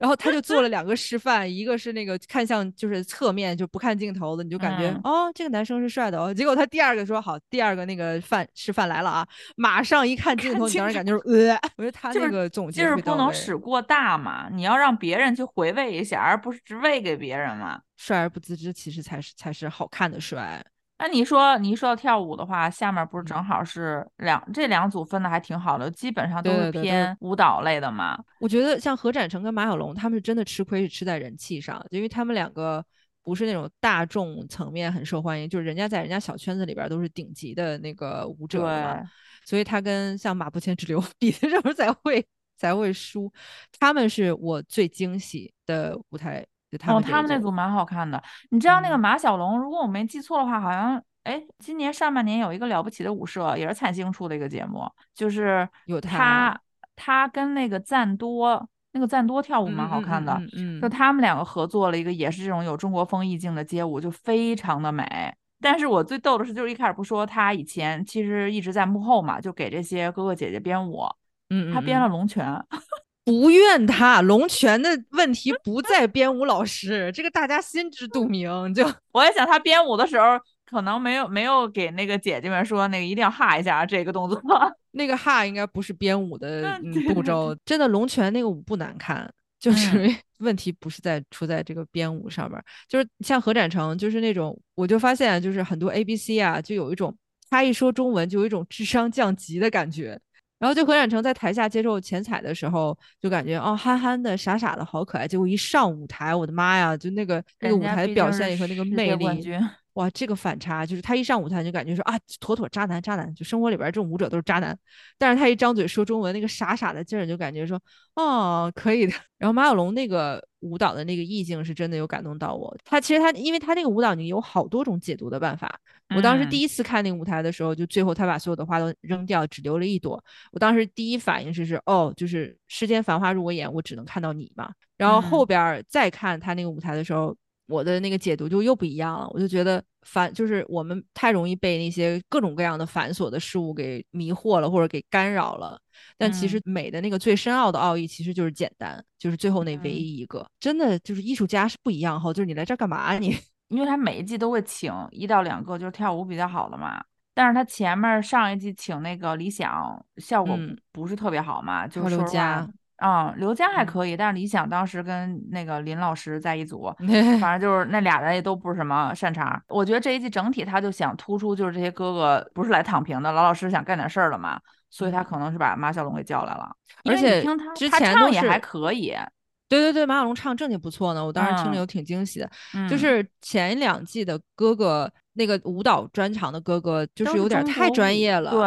然后他就做了 两个示范，一个是那个看向就是侧面就不看镜头的，你就感觉哦这个男生是帅的哦。结果他第二个说好，第二个那个范示范来了啊，马上一看镜头，你当时感觉就是呃，我觉得他那个总结就是不能使过大嘛，你要让别人去回味一下，而不是只喂给别人嘛。帅而不自知，其实才是才是好看的帅。那你说，你一说到跳舞的话，下面不是正好是两这两组分的还挺好的，基本上都是偏舞蹈类的嘛。我觉得像何展成跟马小龙，他们是真的吃亏是吃在人气上，因为他们两个不是那种大众层面很受欢迎，就是人家在人家小圈子里边都是顶级的那个舞者嘛，所以他跟像马不前之流 比的时候才会才会输。他们是我最惊喜的舞台。哦，他们那组蛮好看的。你知道那个马小龙，如果我没记错的话，好像哎，今年上半年有一个了不起的舞社，也是灿星出的一个节目，就是有他，他跟那个赞多那个赞多跳舞蛮好看的，嗯，就他们两个合作了一个也是这种有中国风意境的街舞，就非常的美。但是我最逗的是，就是一开始不说他以前其实一直在幕后嘛，就给这些哥哥姐姐编舞，嗯，他编了龙泉，不怨他，龙泉的问题不在编舞老师，这个大家心知肚明。就 我也想他编舞的时候。可能没有没有给那个姐姐们说那个一定要哈一下这个动作，那个哈应该不是编舞的步骤。真的龙泉那个舞不难看，就是问题不是在出在这个编舞上面，就是像何展成，就是那种我就发现就是很多 A B C 啊，就有一种他一说中文就有一种智商降级的感觉。然后就何展成在台下接受前彩的时候，就感觉哦憨憨的傻傻的好可爱，结果一上舞台，我的妈呀，就那个那个舞台的表现和那个魅力。哇，这个反差就是他一上舞台就感觉说啊，妥妥渣男渣男，就生活里边这种舞者都是渣男。但是他一张嘴说中文，那个傻傻的劲儿就感觉说哦，可以的。然后马小龙那个舞蹈的那个意境是真的有感动到我。他其实他因为他那个舞蹈你有好多种解读的办法。我当时第一次看那个舞台的时候，就最后他把所有的花都扔掉，只留了一朵。我当时第一反应是是哦，就是世间繁花入我眼，我只能看到你嘛。然后后边再看他那个舞台的时候。我的那个解读就又不一样了，我就觉得繁就是我们太容易被那些各种各样的繁琐的事物给迷惑了，或者给干扰了。但其实美的那个最深奥的奥义其实就是简单，就是最后那唯一一个，真的就是艺术家是不一样哈。就是你来这儿干嘛你？因为他每一季都会请一到两个就是跳舞比较好的嘛，但是他前面上一季请那个李想效果不是特别好嘛，就是说嗯，刘佳还可以，但是李想当时跟那个林老师在一组，反正就是那俩人也都不是什么善茬。我觉得这一季整体他就想突出，就是这些哥哥不是来躺平的，老老实实想干点事儿的嘛，所以他可能是把马小龙给叫来了。而且听他之前唱也还可以，对对对，马小龙唱正经不错呢，我当时听着有挺惊喜的。就是前两季的哥哥。那个舞蹈专场的哥哥就是有点太专业了，对，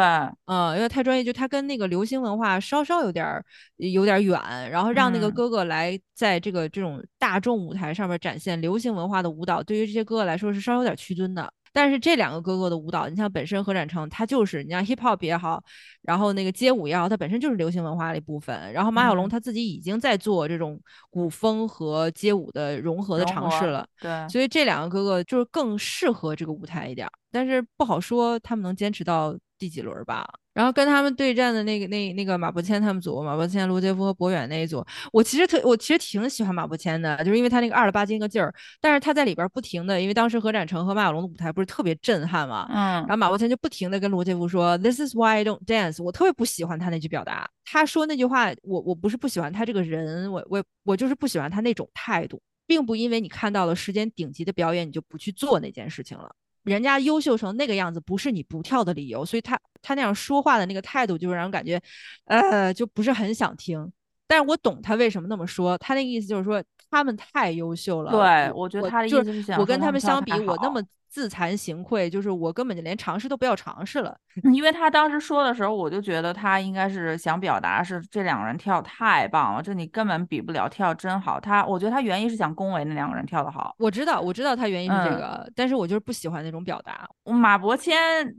嗯，有点太专业，就他跟那个流行文化稍稍有点有点远，然后让那个哥哥来在这个这种大众舞台上面展现流行文化的舞蹈，对于这些哥哥来说是稍微有点屈尊的。但是这两个哥哥的舞蹈，你像本身何展成，他就是你像 hip hop 也好，然后那个街舞也好，它本身就是流行文化的一部分。然后马小龙他自己已经在做这种古风和街舞的融合的尝试了，对，所以这两个哥哥就是更适合这个舞台一点。但是不好说他们能坚持到第几轮吧。然后跟他们对战的那个那那个马伯骞他们组，马伯骞、罗杰夫和博远那一组，我其实特我其实挺喜欢马伯骞的，就是因为他那个二了吧唧那个劲儿。但是他在里边不停的，因为当时何展成和马小龙的舞台不是特别震撼嘛，嗯，然后马伯骞就不停的跟罗杰夫说，This is why I don't dance。我特别不喜欢他那句表达，他说那句话，我我不是不喜欢他这个人，我我我就是不喜欢他那种态度，并不因为你看到了时间顶级的表演，你就不去做那件事情了。人家优秀成那个样子，不是你不跳的理由，所以他他那样说话的那个态度，就让人感觉，呃，就不是很想听。但是我懂他为什么那么说，他那个意思就是说他们太优秀了。对，我觉得他的意思是想，我跟他们相比，我那么。自惭形秽，就是我根本就连尝试都不要尝试了。因为他当时说的时候，我就觉得他应该是想表达是这两个人跳太棒了，这你根本比不了，跳真好。他我觉得他原因是想恭维那两个人跳的好。我知道，我知道他原因是这个，但是我就是不喜欢那种表达。马伯骞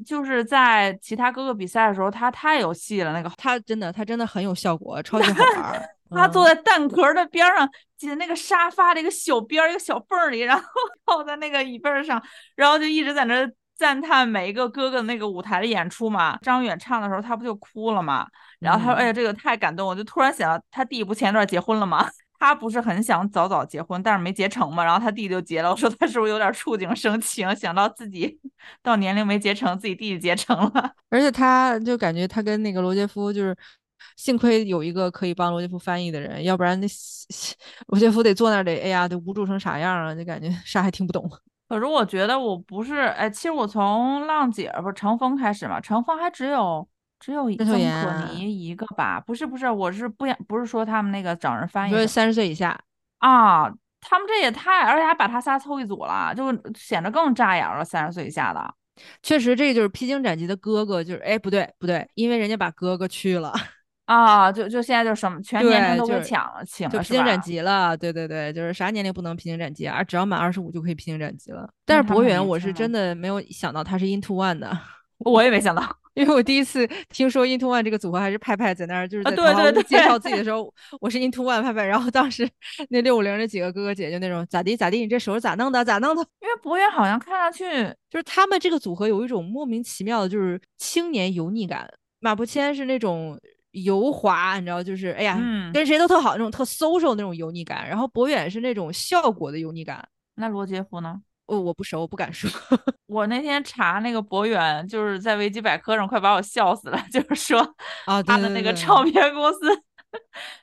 就是在其他哥哥比赛的时候，他太有戏了，那个他真的他真的很有效果，超级好玩。他坐在蛋壳的边上，挤在那个沙发的一个小边儿一个小缝里，然后 靠在那个椅背上，然后就一直在那赞叹每一个哥哥的那个舞台的演出嘛。张远唱的时候，他不就哭了嘛？然后他说：“哎呀，这个太感动。”我就突然想到，他弟不前一段结婚了吗？他不是很想早早结婚，但是没结成嘛。然后他弟就结了。我说他是不是有点触景生情，想到自己到年龄没结成，自己弟弟结成了？而且他就感觉他跟那个罗杰夫就是。幸亏有一个可以帮罗杰夫翻译的人，要不然那罗杰夫得坐那儿得，哎呀，得无助成啥样啊？就感觉 啥还听不懂。可是我觉得我不是，哎，其实我从浪姐不是乘风开始嘛，乘风还只有只有曾可妮一个吧？不是不是，我是不想不是说他们那个找人翻译，说三十岁以下啊，他们这也太，而且还把他仨凑一组了，就显得更扎眼了。三十岁以下的，确实，这就是披荆斩棘的哥哥，就是哎，不对不对，因为人家把哥哥去了。啊，就就现在就什么全年龄都给抢了，请就披荆斩棘了。对对对，就是啥年龄不能披荆斩棘啊？只要满二十五就可以披荆斩棘了。但是博远，我是真的没有想到他是 Into One 的，我也没想到。因为我第一次听说 Into One 这个组合还是派派在那儿，就是在对对对介绍自己的时候，我是 Into One 派派。然后当时 那六五零那几个哥哥姐姐那种咋地咋地，你这手是咋弄的咋弄的？因为博远好像看上去就是他们这个组合有一种莫名其妙的，就是青年油腻感。马伯骞是那种油滑，你知道，就是哎呀，跟谁都特好那种特 social 那种油腻感。然后博远是那种效果的油腻感。那罗杰夫呢？哦我不熟，我不敢说。我那天查那个博远，就是在维基百科上，快把我笑死了。就是说啊，他的那个唱片公司，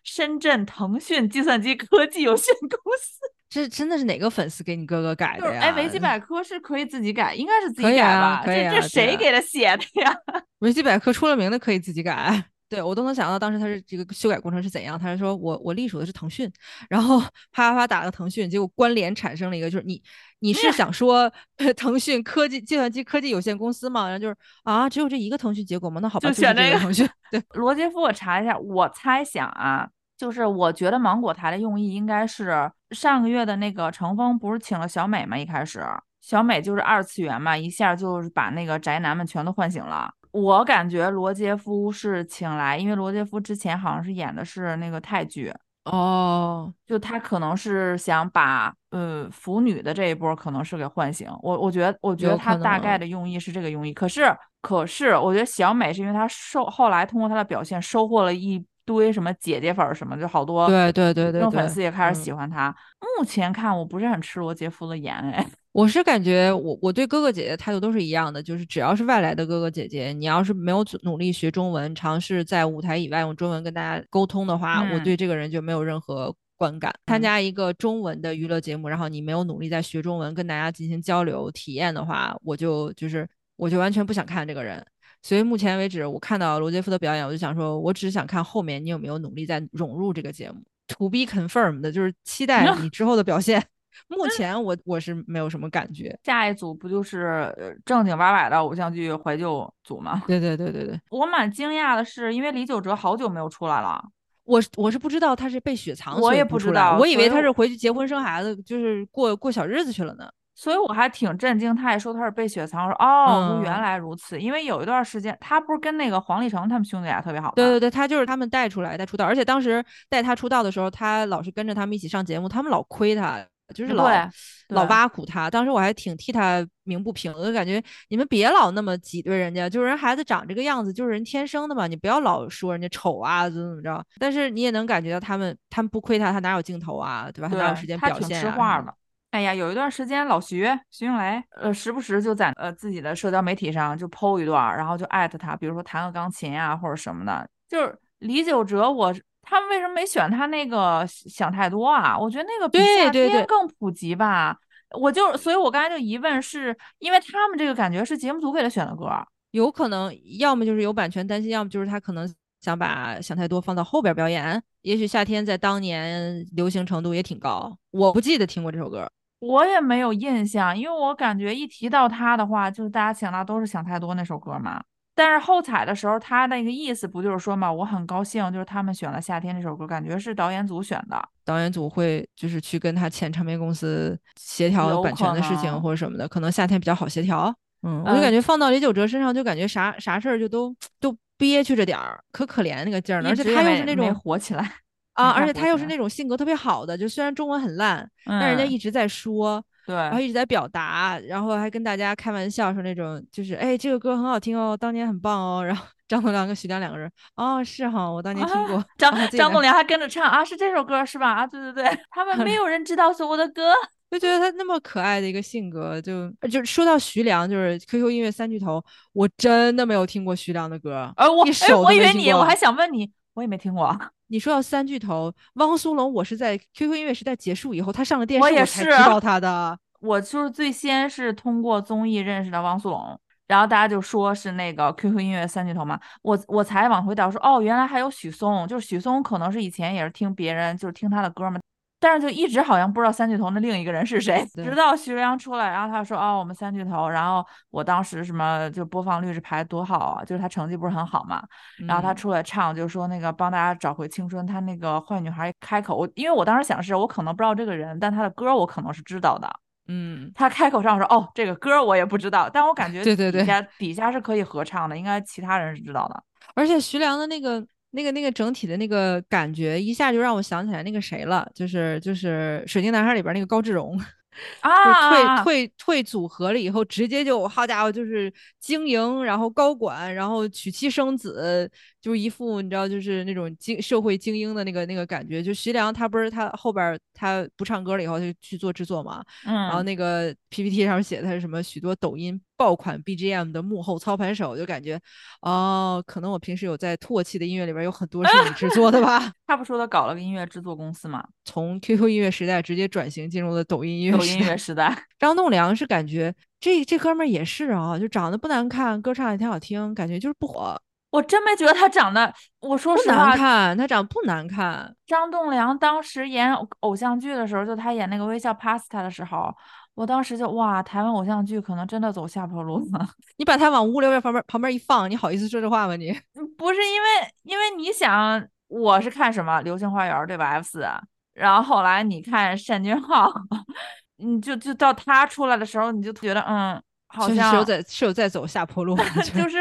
深圳腾讯计算机科技有限公司。这真的是哪个粉丝给你哥哥改的呀？哎，维基百科是可以自己改，应该是自己改吧？这这谁给他写的呀？维基百科出了名的可以自己改。对我都能想到当时他是这个修改过程是怎样。他是说我我隶属的是腾讯，然后啪啪啪打了腾讯，结果关联产生了一个，就是你你是想说腾讯科技计算机科技有限公司吗？然后就是啊，只有这一个腾讯结果吗？那好吧，就选这个腾讯。对，罗杰夫，我查一下，我猜想啊，就是我觉得芒果台的用意应该是上个月的那个程峰不是请了小美吗？一开始小美就是二次元嘛，一下就是把那个宅男们全都唤醒了。我感觉罗杰夫是请来，因为罗杰夫之前好像是演的是那个泰剧哦，就他可能是想把呃腐女的这一波可能是给唤醒。我我觉得我觉得他大概的用意是这个用意。可是可是我觉得小美是因为她收后来通过她的表现收获了一堆什么姐姐粉什么，就好多对对对对粉丝也开始喜欢她。目前看我不是很吃罗杰夫的颜哎。我是感觉我我对哥哥姐姐态度都是一样的，就是只要是外来的哥哥姐姐，你要是没有努力学中文，尝试在舞台以外用中文跟大家沟通的话，我对这个人就没有任何观感。参加一个中文的娱乐节目，然后你没有努力在学中文跟大家进行交流体验的话，我就就是我就完全不想看这个人。所以目前为止，我看到罗杰夫的表演，我就想说，我只是想看后面你有没有努力在融入这个节目。To be confirmed 就是期待你之后的表现。目前我我是没有什么感觉，下一组不就是正经八百的偶像剧怀旧组吗？对对对对对，我蛮惊讶的是，因为李玖哲好久没有出来了，我我是不知道他是被雪藏，我也不知道，我以为他是回去结婚生孩子，就是过过小日子去了呢。所以我还挺震惊，他也说他是被雪藏，我说哦，原来如此。因为有一段时间他不是跟那个黄立成他们兄弟俩特别好？对对对，他就是他们带出来带出道，而且当时带他出道的时候，他老是跟着他们一起上节目，他们老亏他。就是老老挖苦他，当时我还挺替他鸣不平的，感觉你们别老那么挤兑人家，就是人孩子长这个样子，就是人天生的嘛，你不要老说人家丑啊，怎么怎么着。但是你也能感觉到他们，他们不亏他，他哪有镜头啊，对吧？他哪有时间表现啊？吃话的。哎呀，有一段时间老徐徐静蕾，呃，时不时就在呃自己的社交媒体上就 PO 一段，然后就艾特他，比如说弹个钢琴啊或者什么的。就是李玖哲，我。他们为什么没选他那个想太多啊？我觉得那个比夏天更普及吧。我就，所以我刚才就疑问，是因为他们这个感觉是节目组给他选的歌，有可能要么就是有版权担心，要么就是他可能想把想太多放到后边表演。也许夏天在当年流行程度也挺高，我不记得听过这首歌，我也没有印象，因为我感觉一提到他的话，就是大家想到都是想太多那首歌嘛。但是后采的时候，他那个意思不就是说嘛，我很高兴，就是他们选了《夏天》这首歌，感觉是导演组选的。导演组会就是去跟他签唱片公司协调版权的事情或者什么的，可能《夏天》比较好协调。嗯，我就感觉放到李玖哲身上，就感觉啥啥事儿就都都憋屈着点儿，可可怜那个劲儿呢。而且他又是那种火起来啊，而且他又是那种性格特别好的，就虽然中文很烂，但人家一直在说。对，然后一直在表达，然后还跟大家开玩笑说那种，就是哎，这个歌很好听哦，当年很棒哦。然后张栋梁跟徐良两个人，哦，是哈，我当年听过。张张栋梁还跟着唱啊，是这首歌是吧？啊，对对对，他们没有人知道是我的歌，就觉得他那么可爱的一个性格，就就说到徐良，就是 QQ 音乐三巨头，我真的没有听过徐良的歌，呃，我哎，我以为你，我还想问你，我也没听过。你说到三巨头，汪苏泷，我是在 QQ 音乐时代结束以后，他上了电视，我也是知道他的。我就是最先是通过综艺认识的汪苏泷，然后大家就说是那个 QQ 音乐三巨头嘛，我我才往回倒说，哦，原来还有许嵩，就是许嵩可能是以前也是听别人就是听他的歌嘛，但是就一直好像不知道三巨头的另一个人是谁，直到徐良出来，然后他说哦我们三巨头，然后我当时什么就播放率是排多好啊，就是他成绩不是很好嘛，然后他出来唱就说那个帮大家找回青春，他那个坏女孩开口，我因为我当时想是我可能不知道这个人，但他的歌我可能是知道的。嗯，他开口唱说：“哦，这个歌我也不知道，但我感 觉对对对底下底下是可以合唱的，应该其他人是知道的。而且徐良的那个那个那个整体的那个感觉，一下就让我想起来那个谁了，就是就是《水晶男孩》里边那个高志荣。啊，退退退组合了以后，直接就好家伙，就是经营，然后高管，然后娶妻生子，就一副你知道，就是那种精社会精英的那个那个感觉。就徐良他不是他后边他不唱歌了以后，就去做制作嘛，嗯，然后那个 PPT 上写的他是什么许多抖音爆款 BGM 的幕后操盘手，就感觉哦，可能我平时有在唾弃的音乐里边有很多是你制作的吧？他不说他搞了个音乐制作公司嘛，从 QQ 音乐时代直接转型进入了抖音音乐抖音乐时代。张栋梁是感觉这这哥们儿也是啊，就长得不难看，歌唱也挺好听，感觉就是不火。我真没觉得他长得，我说实话，难看，他长得不难看。张栋梁当时演偶像剧的时候，就他演那个《微笑 Pasta》的时候，我当时就哇，台湾偶像剧可能真的走下坡路了。你把它往物流院旁边旁边一放，你好意思说这话吗？你不是因为，因为你想，我是看什么《流星花园》对吧？F 四，然后后来你看单俊浩，你就就到他出来的时候，你就觉得嗯，好像是有在是有在走下坡路，就是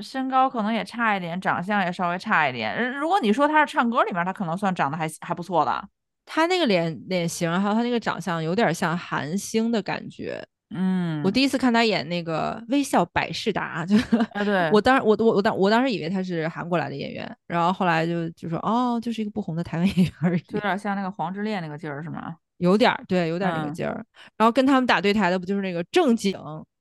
身高可能也差一点，长相也稍微差一点。如果你说他是唱歌里面，他可能算长得还还不错的。他那个脸脸型，还有他那个长相，有点像韩星的感觉。嗯，我第一次看他演那个《微笑百事达》，就啊，对 我当时我我我当我当时以为他是韩国来的演员，然后后来就就说哦，就是一个不红的台湾演员而已，有点像那个黄致列那个劲儿是吗？有点对，有点那个劲儿。然后跟他们打对台的不就是那个正经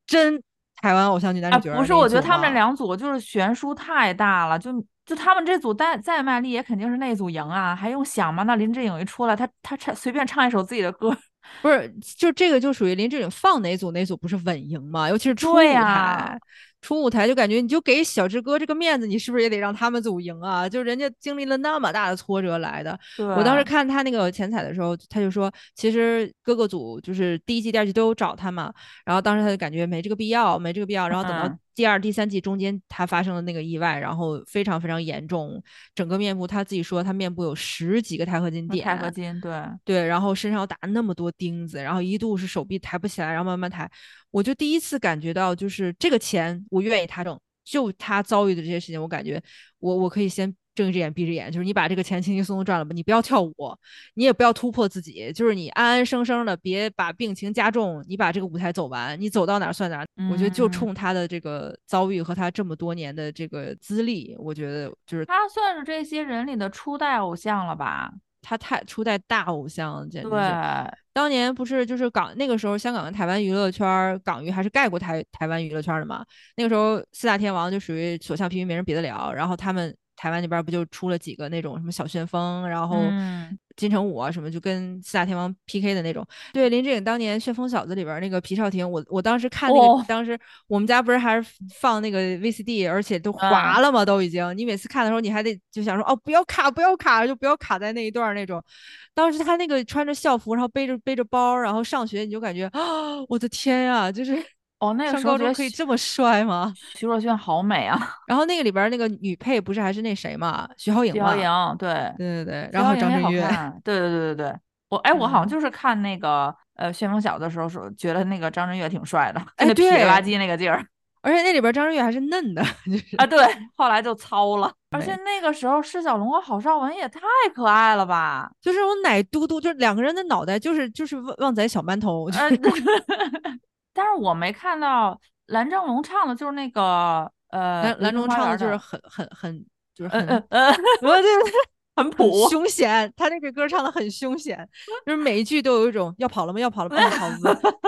真台湾偶像剧男主角？不是，我觉得他们两组就是悬殊太大了，就就他们这组再再卖力也肯定是那组赢啊，还用想吗？那林志颖一出来，他他唱随便唱一首自己的歌。不是，就这个就属于林志颖放哪组哪组不是稳赢嘛？尤其是初舞台，初舞台就感觉你就给小志哥这个面子，你是不是也得让他们组赢啊？就人家经历了那么大的挫折来的。我当时看他那个前彩的时候，他就说，其实各个组就是第一季、第二季都有找他嘛，然后当时他就感觉没这个必要，没这个必要，然后等到。第二、第三季中间，他发生了那个意外，然后非常非常严重，整个面部他自己说他面部有十几个钛合金点，钛合金对对，然后身上打那么多钉子，然后一度是手臂抬不起来，然后慢慢抬，我就第一次感觉到，就是这个钱我愿意他挣，就他遭遇的这些事情，我感觉我我可以先。睁一只眼闭一只眼，就是你把这个钱轻轻松松赚了吧，你不要跳舞，你也不要突破自己，就是你安安生生的，别把病情加重，你把这个舞台走完，你走到哪算哪。我觉得就冲他的这个遭遇和他这么多年的这个资历，我觉得就是他算是这些人里的初代偶像了吧？他太初代大偶像，简直对。当年不是就是港那个时候，香港跟台湾娱乐圈，港娱还是盖过台台湾娱乐圈的嘛？那个时候四大天王就属于所向披靡，没人比得了，然后他们。台湾那边不就出了几个那种什么小旋风，然后金城武啊什么，就跟四大天王 PK 的那种。对林志颖当年《旋风小子》里边那个皮少廷，我我当时看那个，当时我们家不是还是放那个 VCD，而且都划了嘛，都已经。你每次看的时候，你还得就想说哦，不要卡，不要卡，就不要卡在那一段那种。当时他那个穿着校服，然后背着背着包，然后上学，你就感觉啊，我的天呀，就是。哦，那个时候可以这么帅吗？徐若瑄好美啊！然后那个里边那个女配不是还是那谁嘛？徐浩颖。徐浩颖，对对对对。然后张震岳。对对对对对。我哎，我好像就是看那个呃《旋风小子》的时候，说觉得那个张震岳挺帅的，那痞了吧唧那个劲儿。而且那里边张震岳还是嫩的，就是啊，对，后来就糙了。而且那个时候释小龙和郝邵文也太可爱了吧！就是我奶嘟嘟，就是两个人的脑袋就是就是旺仔小馒头。但是我没看到蓝正龙唱的，就是那个呃，蓝蓝正龙唱的就是很很很就是很呃，我就 很普凶险，他那个歌唱的很凶险，就是每一句都有一种要跑了吗？要跑了吗？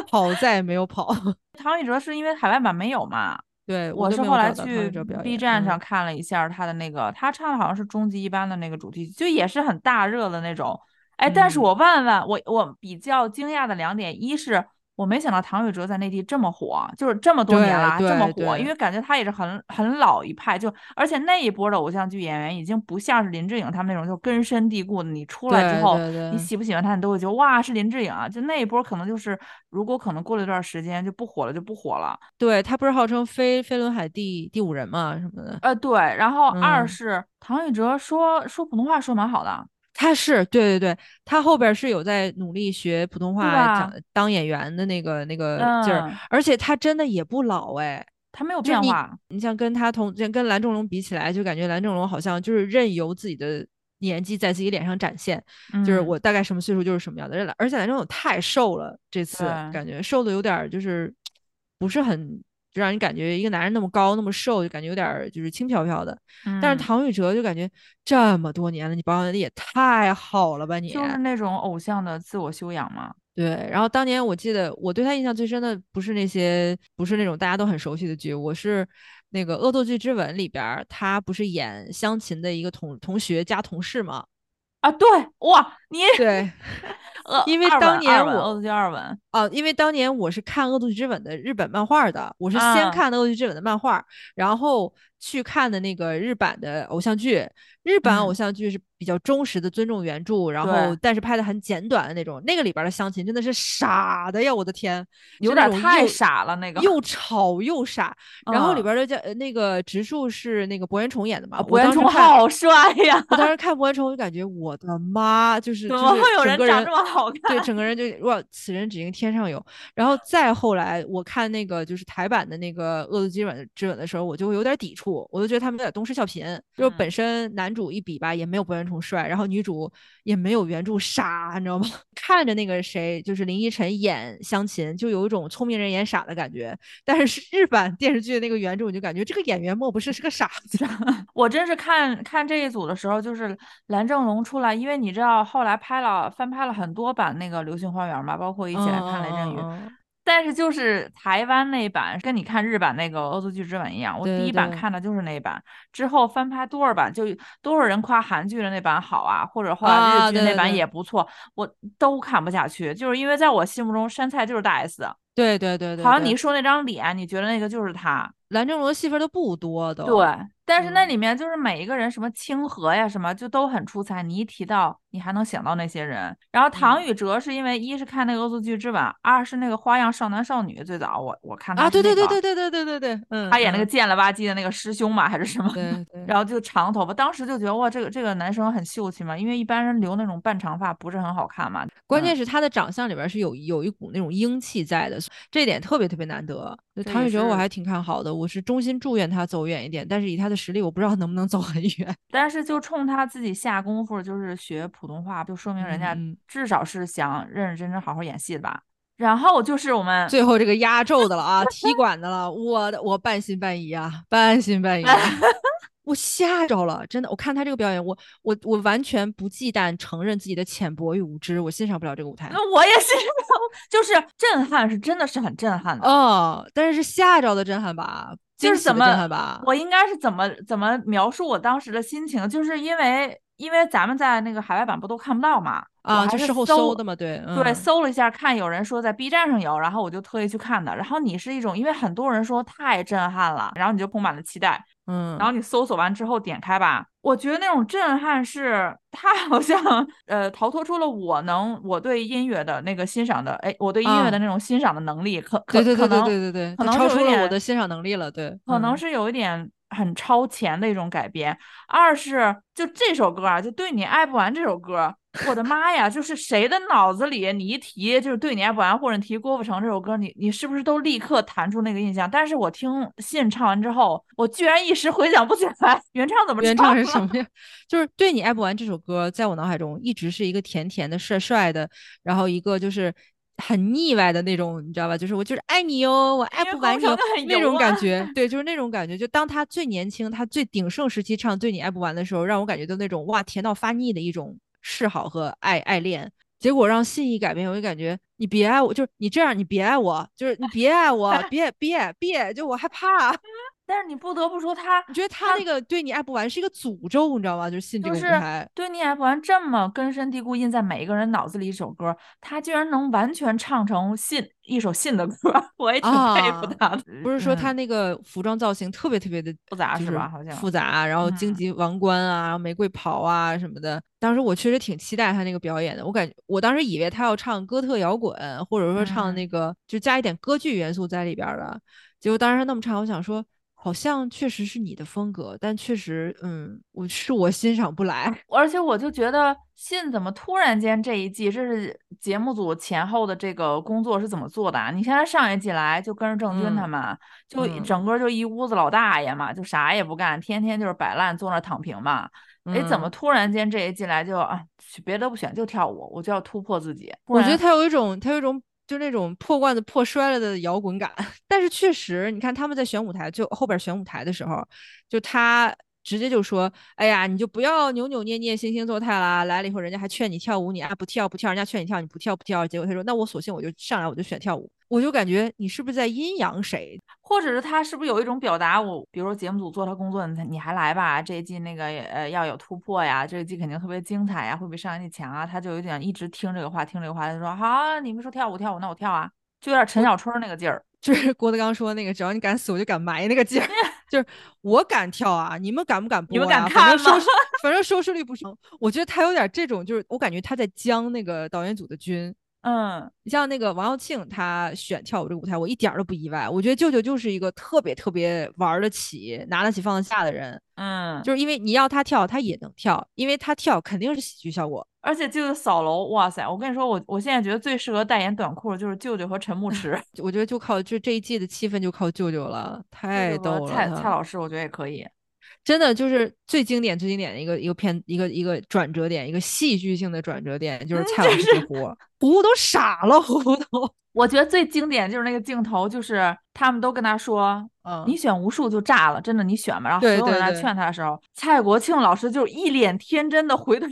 好好在没有跑。唐禹哲是因为海外版没有嘛？对，我是后来去 B 站上看了一下他的那个，他唱的好像是终极一班的那个主题曲，就也是很大热的那种。哎，但是我万万我，我比较惊讶的两点，一是。我没想到唐禹哲在内地这么火，就是这么多年了这么火，因为感觉他也是很很老一派，就而且那一波的偶像剧演员已经不像是林志颖他们那种就根深蒂固的，你出来之后，你喜不喜欢他，你都会觉得哇是林志颖啊，就那一波可能就是如果可能过了一段时间就不火了就不火了。对他不是号称飞飞轮海第第五人嘛什么的？呃对，然后二是唐禹哲说说普通话说蛮好的。他是对对对，他后边是有在努力学普通话讲当演员的那个那个劲儿，而且他真的也不老哎，他没有变化。你像跟他同跟蓝正龙比起来，就感觉蓝正龙好像就是任由自己的年纪在自己脸上展现，就是我大概什么岁数就是什么样的。而且蓝正龙太瘦了，这次感觉瘦的有点就是不是很。就让你感觉一个男人那么高那么瘦，就感觉有点就是轻飘飘的。但是唐禹哲就感觉这么多年了，你保养的也太好了吧？你就是那种偶像的自我修养嘛。对。然后当年我记得我对他印象最深的不是那些，不是那种大家都很熟悉的剧，我是那个《恶作剧之吻》里边，他不是演湘琴的一个同同学加同事吗？啊，对，哇，你对。因为当年我恶作剧二吻啊，因为当年我是看《恶作剧之吻》的日本漫画的，我是先看的《恶作剧之吻》的漫画，然后去看的那个日版的偶像剧。日版偶像剧是比较忠实的尊重原著，然后但是拍的很简短的那种。那个里边的湘琴真的是傻的呀，我的天，有点太傻了，那个又吵又傻。然后里边的叫那个植树是那个柏原崇演的嘛？柏原崇好帅呀！我当时看柏原崇，我就感觉我的妈，就是怎么会有人长这么好看？对，整个人就哇，此人只应天上有。然后再后来我看那个就是台版的那个恶作剧之吻的时候，我就会有点抵触，我就觉得他们有点东施效颦，就是本身男。主一比吧，也没有柏原崇帅，然后女主也没有原著傻，你知道吗？看着那个谁，就是林依晨演湘琴，就有一种聪明人演傻的感觉。但是日版电视剧的那个原著，我就感觉这个演员莫不是是个傻子？我真是看看这一组的时候，就是蓝正龙出来，因为你知道后来拍了翻拍了很多版那个《流星花园》嘛，包括一起来看雷震宇。但是就是台湾那版跟你看日版那个《恶作剧之吻》一样，我第一版看的就是那版，之后翻拍多少版，就多少人夸韩剧的那版好啊，或者后来日剧那版也不错，我都看不下去，就是因为在我心目中杉菜就是大 S。对对对对，好像你说那张脸，你觉得那个就是他。蓝正龙的戏份都不多，都对。但是那里面就是每一个人，什么清河呀，什么就都很出彩。你一提到，你还能想到那些人。然后唐禹哲是因为一是看那个恶作剧之吻，二是那个花样少男少女。最早我我看他啊，对对对对对对对对对，嗯，他演那个贱了吧唧的那个师兄嘛，还是什么？对对。然后就长头发，当时就觉得哇，这个这个男生很秀气嘛，因为一般人留那种半长发不是很好看嘛。关键是他的长相里边是有有一股那种英气在的，这点特别。特别特别难得，唐禹哲我还挺看好的，我是衷心祝愿他走远一点。但是以他的实力，我不知道能不能走很远。但是就冲他自己下功夫，就是学普通话，就说明人家至少是想认认真真好好演戏的吧。然后就是我们最后这个压轴的了啊，踢馆的了，我的我半信半疑啊，半信半疑。我吓着了，真的！我看他这个表演，我我我完全不忌惮承认自己的浅薄与无知，我欣赏不了这个舞台。那我也欣赏，就是震撼，是真的是很震撼的。哦，但是是吓着的震撼吧？就是怎么？我应该是怎么怎么描述我当时的心情？就是因为因为咱们在那个海外版不都看不到嘛？啊，就事后搜的嘛？对对，搜了一下，看有人说在 B 站上有，然后我就特意去看的。然后你是一种，因为很多人说太震撼了，然后你就充满了期待。嗯，然后你搜索完之后点开吧，我觉得那种震撼是，它好像呃逃脱出了我能我对音乐的那个欣赏的，哎，我对音乐的那种欣赏的能力，可可可能对对对，可能超出了我的欣赏能力了，对，可能是有一点很超前的一种改编。二是就这首歌啊，就对你爱不完这首歌。我的妈呀！就是谁的脑子里，你一提就是对你爱不完，或者提郭富城这首歌，你你是不是都立刻弹出那个印象？但是我听信唱完之后，我居然一时回想不起来原唱怎么唱。原唱是什么呀？就是对你爱不完这首歌，在我脑海中一直是一个甜甜的、帅帅的，然后一个就是很腻歪的那种，你知道吧？就是我就是爱你哟，我爱不完你那种感觉。对，就是那种感觉。就当他最年轻、他最鼎盛时期唱《对你爱不完》的时候，让我感觉到那种哇，甜到发腻的一种。示好和爱爱恋，结果让信一改变，我就感觉你别爱我，就是你这样，你别爱我，就是你别爱我，别别别，就我害怕。但是你不得不说，他你觉得他那个对你爱不完是一个诅咒，你知道吗？就是信这个舞台，对你爱不完这么根深蒂固印在每一个人脑子里一首歌，他居然能完全唱成信一首信的歌，我也挺佩服他的。不是说他那个服装造型特别特别的复杂是吧？好像复杂，然后荆棘王冠啊，然后玫瑰袍啊什么的。当时我确实挺期待他那个表演的，我感觉我当时以为他要唱哥特摇滚，或者说唱那个就加一点歌剧元素在里边的，结果当时他那么唱，我想说。好像确实是你的风格，但确实，嗯，我是我欣赏不来。而且我就觉得信怎么突然间这一季，这是节目组前后的这个工作是怎么做的啊？你看他上一季来就跟着郑钧他们，就整个就一屋子老大爷嘛，就啥也不干，天天就是摆烂坐那躺平嘛。哎，怎么突然间这一季来就啊，别的不选就跳舞，我就要突破自己。我觉得他有一种，他有一种。就那种破罐子破摔了的摇滚感，但是确实，你看他们在选舞台，就后边选舞台的时候，就他直接就说：“哎呀，你就不要扭扭捏捏、惺惺作态啦。”来了以后，人家还劝你跳舞，你啊不跳不跳，人家劝你跳，你不跳不跳，结果他说：“那我索性我就上来我就选跳舞。”我就感觉你是不是在阴阳谁，或者是他是不是有一种表达？我比如说节目组做他工作，你你还来吧？这一季那个呃要有突破呀，这一季肯定特别精彩呀，会比上一季强啊。他就有点一直听这个话，听这个话，他说：“好，你们说跳舞跳舞，那我跳啊。”就有点陈小春那个劲儿，就是郭德纲说那个，只要你敢死，我就敢埋那个劲儿。就是我敢跳啊，你们敢不敢播？你们敢看吗？反正收视率不行。我觉得他有点这种，就是我感觉他在将那个导演组的军。嗯，你像那个王耀庆，他选跳舞这个舞台，我一点都不意外。我觉得舅舅就是一个特别特别玩得起、拿得起放得下的人。嗯，就是因为你要他跳，他也能跳，因为他跳肯定是喜剧效果。而且舅舅扫楼，哇塞！我跟你说，我我现在觉得最适合代言短裤的就是舅舅和陈牧 驰。我觉得就靠就这一季的气氛就靠舅舅了，太逗了。蔡蔡老师，我觉得也可以。真的就是最经典、最经典的一个一个片、一个一个转折点，一个戏剧性的转折点，就是蔡老师这活，糊糊都傻了，糊糊都。我觉得最经典就是那个镜头，就是他们都跟他说：“嗯，你选无数就炸了，真的，你选吧。”然后所有人来劝他的时候，蔡国庆老师就一脸天真的回头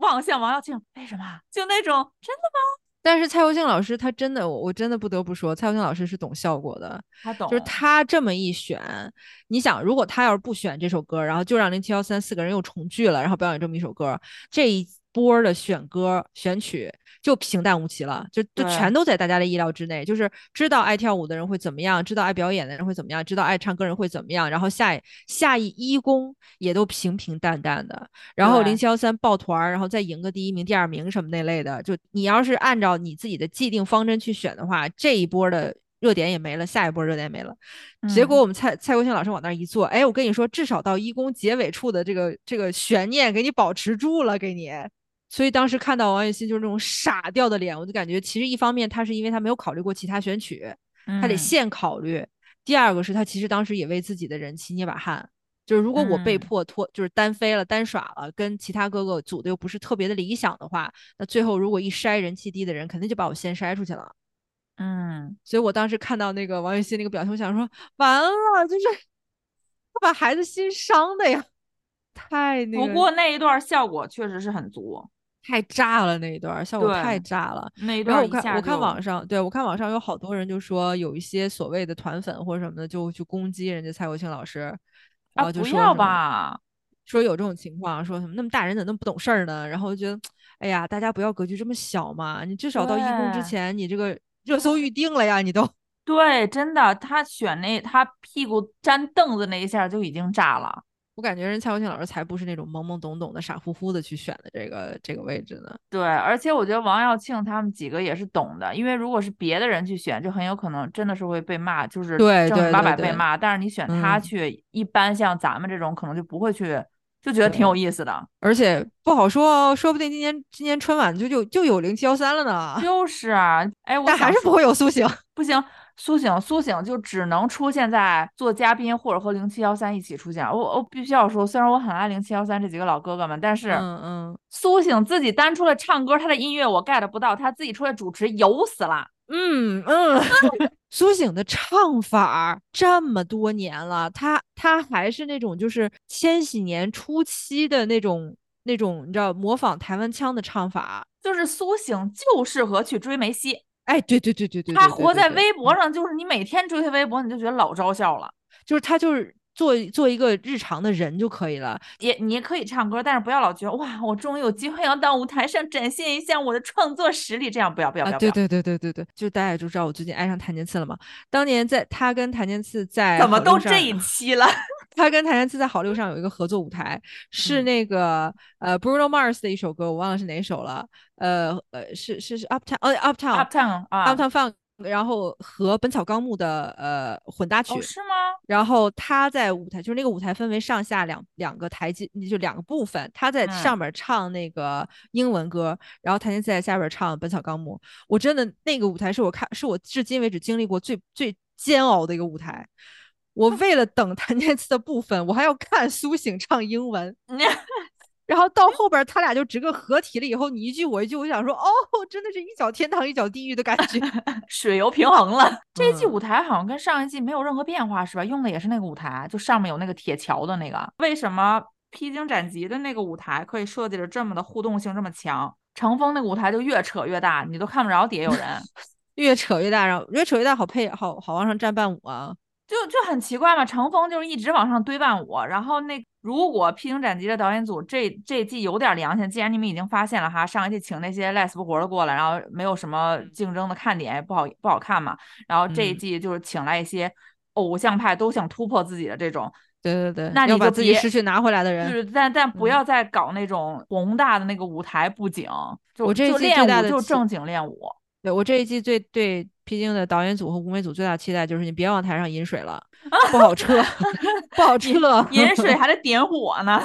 望向王耀庆：“为什么？就那种真的吗？”但是蔡国庆老师他真的，我真的不得不说，蔡国庆老师是懂效果的。他懂，就是他这么一选，你想，如果他要是不选这首歌，然后就让零七幺三四个人又重聚了，然后表演这么一首歌，这一波的选歌选曲。就平淡无奇了，就就全都在大家的意料之内。就是知道爱跳舞的人会怎么样，知道爱表演的人会怎么样，知道爱唱歌人会怎么样。然后下下一一公也都平平淡淡的。然后零七幺三抱团，然后再赢个第一名、第二名什么那类的。就你要是按照你自己的既定方针去选的话，这一波的热点也没了，下一波热点也没了。结果我们蔡蔡国庆老师往那一坐，哎，我跟你说，至少到一公结尾处的这个这个悬念给你保持住了，给你。所以当时看到王栎鑫就是那种傻掉的脸，我就感觉其实一方面他是因为他没有考虑过其他选曲，他得现考虑；第二个是他其实当时也为自己的人气捏把汗，就是如果我被迫脱，就是单飞了、单耍了，跟其他哥哥组的又不是特别的理想的话，那最后如果一筛人气低的人，肯定就把我先筛出去了。嗯，所以我当时看到那个王栎鑫那个表情，我想说完了，就是他把孩子心伤的呀，太那……不过那一段效果确实是很足。太炸了那一段，效果太炸了。那一段我看我看网上，对我看网上有好多人就说有一些所谓的团粉或者什么的，就去攻击人家蔡国庆老师，然后就说不要吧，说有这种情况，说什么那么大人怎么那么不懂事儿呢？然后觉得，哎呀，大家不要格局这么小嘛，你至少到一公之前，你这个热搜预定了呀，你都对，真的，他选那他屁股粘凳子那一下就已经炸了。我感觉人蔡国庆老师才不是那种懵懵懂懂的、傻乎乎的去选的这个这个位置呢。对，而且我觉得王耀庆他们几个也是懂的，因为如果是别的人去选，就很有可能真的是会被骂，就是正儿八百被骂。但是你选他去，一般像咱们这种可能就不会去，就觉得挺有意思的。而且不好说，说不定今年今年春晚就就就有零七幺三了呢。就是啊，哎，但还是不会有苏醒，不行。苏醒，苏醒就只能出现在做嘉宾或者和零七幺三一起出现。我我必须要说，虽然我很爱零七幺三这几个老哥哥们，但是，嗯嗯，苏醒自己单出来唱歌，他的音乐我 get 不到，他自己出来主持油死了。嗯嗯，苏醒的唱法这么多年了，他他还是那种就是千禧年初期的那种那种，你知道模仿台湾腔的唱法，就是苏醒就适合去追梅西。哎，对对对对对，他活在微博上，就是你每天追他微博，你就觉得老招笑了。就是他就是做做一个日常的人就可以了。也你也可以唱歌，但是不要老觉得哇，我终于有机会要到舞台上展现一下我的创作实力。这样不要不要不要。对对对对对对，就大家也就知道我最近爱上谭健次了嘛。当年在他跟谭健次在怎么都这一期了。他跟谭健次在好六上有一个合作舞台，是那个呃 Bruno Mars 的一首歌，我忘了是哪首了。呃呃，是是是 Uptown，哦 Uptown Uptown 啊 Uptown Funk 然后和《本草纲目》的呃混搭曲，是吗？然后他在舞台，就是那个舞台分为上下两两个台阶，就两个部分。他在上面唱那个英文歌，然后谭健次在下边唱《本草纲目》。我真的那个舞台是我看，是我至今为止经历过最最煎熬的一个舞台。我为了等谭健次的部分，我还要看苏醒唱英文。然后到后边他俩就直个合体了以后，你一句我一句，我想说，哦，真的是一脚天堂一脚地狱的感觉，水油平衡了。这一季舞台好像跟上一季没有任何变化，是吧？用的也是那个舞台，就上面有那个铁桥的那个。为什么披荆斩棘的那个舞台可以设计的这么的互动性这么强？乘风那个舞台就越扯越大，你都看不着底下有人，越扯越大，然后越扯越大，好配，好好往上站伴舞啊。就就很奇怪嘛，乘风就是一直往上堆伴舞，然后那如果披荆斩棘的导演组这这季有点良心，既然你们已经发现了哈，上一季请那些赖死不活的过来，然后没有什么竞争的看点，也不好不好看嘛，然后这一季就是请来一些偶像派都想突破自己的这种，对对对，那你把自己失去拿回来的人，就是但但不要再搞那种宏大的那个舞台布景，就我这就练舞就正经练舞。对我这一季最对披荆的导演组和舞美组最大期待就是你别往台上引水 了，不好撤，不好撤，引水 还得点火呢，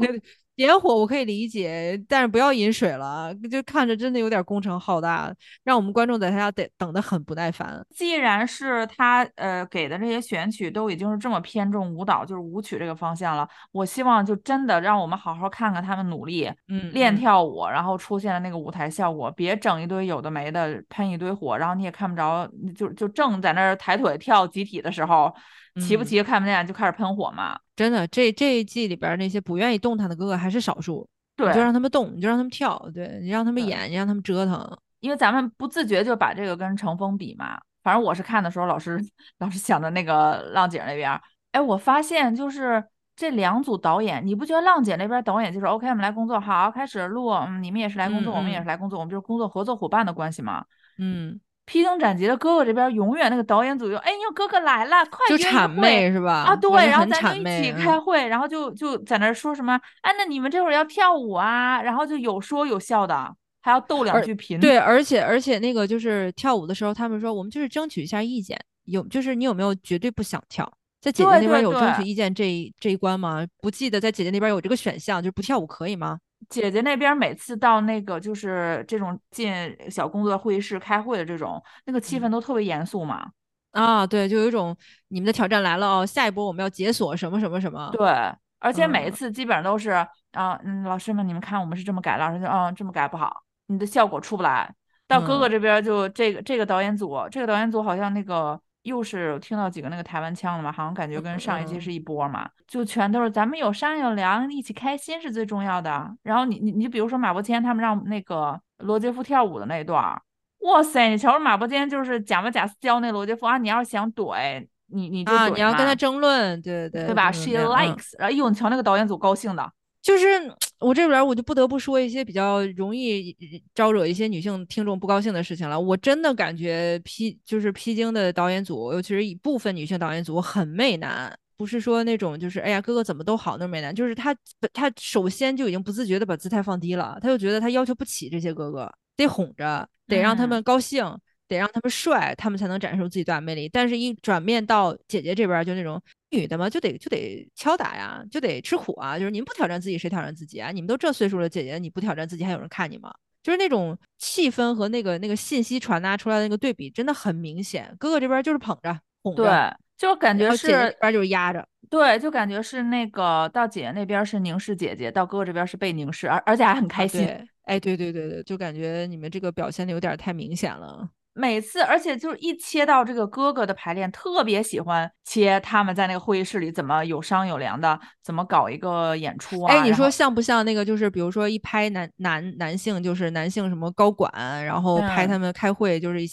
对。点火我可以理解，但是不要饮水了，就看着真的有点工程浩大，让我们观众在他家等等的很不耐烦。既然是他呃给的这些选曲都已经是这么偏重舞蹈，就是舞曲这个方向了，我希望就真的让我们好好看看他们努力，嗯，练跳舞，然后出现了那个舞台效果，别整一堆有的没的，喷一堆火，然后你也看不着，就就正在那儿抬腿跳集体的时候。齐不齐看不见就开始喷火嘛？真的，这这一季里边那些不愿意动弹的哥哥还是少数。对，你就让他们动，你就让他们跳，对你让他们演，你让他们折腾。因为咱们不自觉就把这个跟乘风比嘛。反正我是看的时候，老是老是想着那个浪姐那边。哎，我发现就是这两组导演，你不觉得浪姐那边导演就是 OK，我们来工作，好，开始录，嗯，你们也是来工作，我们也是来工作，我们就是工作合作伙伴的关系嘛。嗯。披荆斩棘的哥哥这边永远那个导演组就哎呦哥哥来了，快就谄媚是吧？啊对，然后咱就一起开会，然后就就在那说什么哎那你们这会儿要跳舞啊，然后就有说有笑的，还要逗两句贫。对，而且而且那个就是跳舞的时候，他们说我们就是争取一下意见，有就是你有没有绝对不想跳？在姐姐那边有争取意见这一这一关吗？不记得在姐姐那边有这个选项，就是不跳舞可以吗？姐姐那边每次到那个就是这种进小工作会议室开会的这种，那个气氛都特别严肃嘛。啊，对，就有一种你们的挑战来了哦，下一波我们要解锁什么什么什么。对，而且每一次基本上都是啊，嗯，老师们你们看我们是这么改，老师就嗯这么改不好，你的效果出不来。到哥哥这边就这个这个导演组，这个导演组好像那个。又是听到几个那个台湾腔了嘛，好像感觉跟上一期是一波嘛，就全都是咱们有商有量，一起开心是最重要的。然后你你你比如说马伯骞他们让那个罗杰夫跳舞的那一段，哇塞，你瞧着马伯骞就是假模假式教那罗杰夫啊，你要是想怼你你就怼你要跟他争论，对对对吧？She likes，然后哎呦，你瞧那个导演组高兴的。就是我这边我就不得不说一些比较容易招惹一些女性听众不高兴的事情了。我真的感觉披就是披荆的导演组，尤其是一部分女性导演组很媚男，不是说那种就是哎呀哥哥怎么都好那种媚男，就是他他首先就已经不自觉的把姿态放低了，他就觉得他要求不起这些哥哥，得哄着，得让他们高兴，得让他们帅，他们才能展示出自己最大魅力。但是，一转面到姐姐这边就那种。女的嘛，就得就得敲打呀，就得吃苦啊。就是您不挑战自己，谁挑战自己啊？你们都这岁数了，姐姐你不挑战自己，还有人看你吗？就是那种气氛和那个那个信息传达出来的那个对比，真的很明显。哥哥这边就是捧着哄着，对，就感觉是姐姐这边就是压着，对，就感觉是那个到姐姐那边是凝视姐姐，到哥哥这边是被凝视，而而且还很开心。哎，对对对对，就感觉你们这个表现的有点太明显了。每次，而且就是一切到这个哥哥的排练，特别喜欢切他们在那个会议室里怎么有商有量的，怎么搞一个演出啊？哎，你说像不像那个？就是比如说一拍男男男性，就是男性什么高管，然后拍他们开会，就是一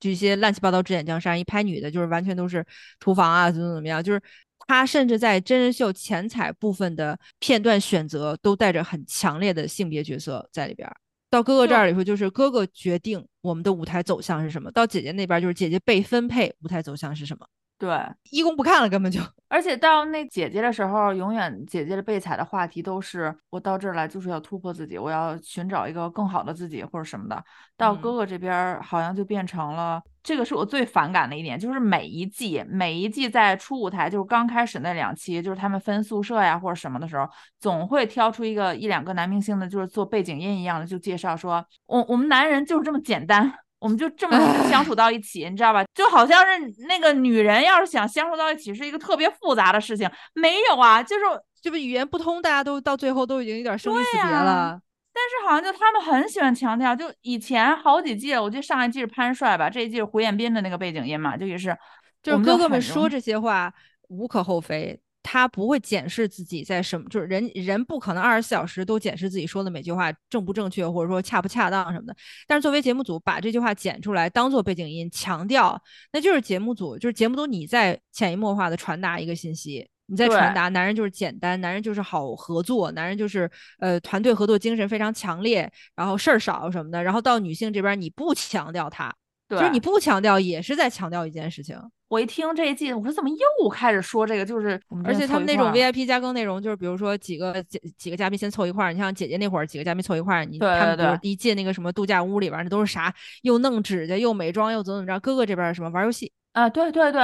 就一些乱七八糟指点江山；一拍女的，就是完全都是厨房啊，怎么怎么样。就是他甚至在真人秀前彩部分的片段选择，都带着很强烈的性别角色在里边。到哥哥这儿里头，就是哥哥决定我们的舞台走向是什么；到姐姐那边，就是姐姐被分配舞台走向是什么。对，一公不看了，根本就。而且到那姐姐的时候，永远姐姐的被踩的话题都是我到这儿来就是要突破自己，我要寻找一个更好的自己或者什么的。到哥哥这边好像就变成了，这个是我最反感的一点，就是每一季每一季在初舞台，就是刚开始那两期，就是他们分宿舍呀或者什么的时候，总会挑出一个一两个男明星的，就是做背景音一样的，就介绍说我我们男人就是这么简单。我们就这么相处到一起，你知道吧？就好像是那个女人要是想相处到一起是一个特别复杂的事情，没有啊，就是就是语言不通，大家都到最后都已经有点生离死别了。但是好像就他们很喜欢强调，就以前好几季，我记得上一季是潘帅吧，这一季是胡彦斌的那个背景音嘛，就也是，就是哥哥们说这些话无可厚非。他不会检视自己在什么，就是人人不可能二十四小时都检视自己说的每句话正不正确，或者说恰不恰当什么的。但是作为节目组，把这句话剪出来当做背景音，强调，那就是节目组，就是节目组你在潜移默化的传达一个信息，你在传达，男人就是简单，男人就是好合作，男人就是呃团队合作精神非常强烈，然后事儿少什么的。然后到女性这边，你不强调他，就是你不强调，也是在强调一件事情。我一听这一季，我说怎么又开始说这个？就是而且他们那种 VIP 加更内容，就是比如说几个几几个嘉宾先凑一块儿，你像姐姐那会儿几个嘉宾凑一块儿，你他们比如一进那个什么度假屋里边，那都是啥？又弄指甲，又美妆，又怎么怎么着？哥哥这边什么玩游戏啊？对对对，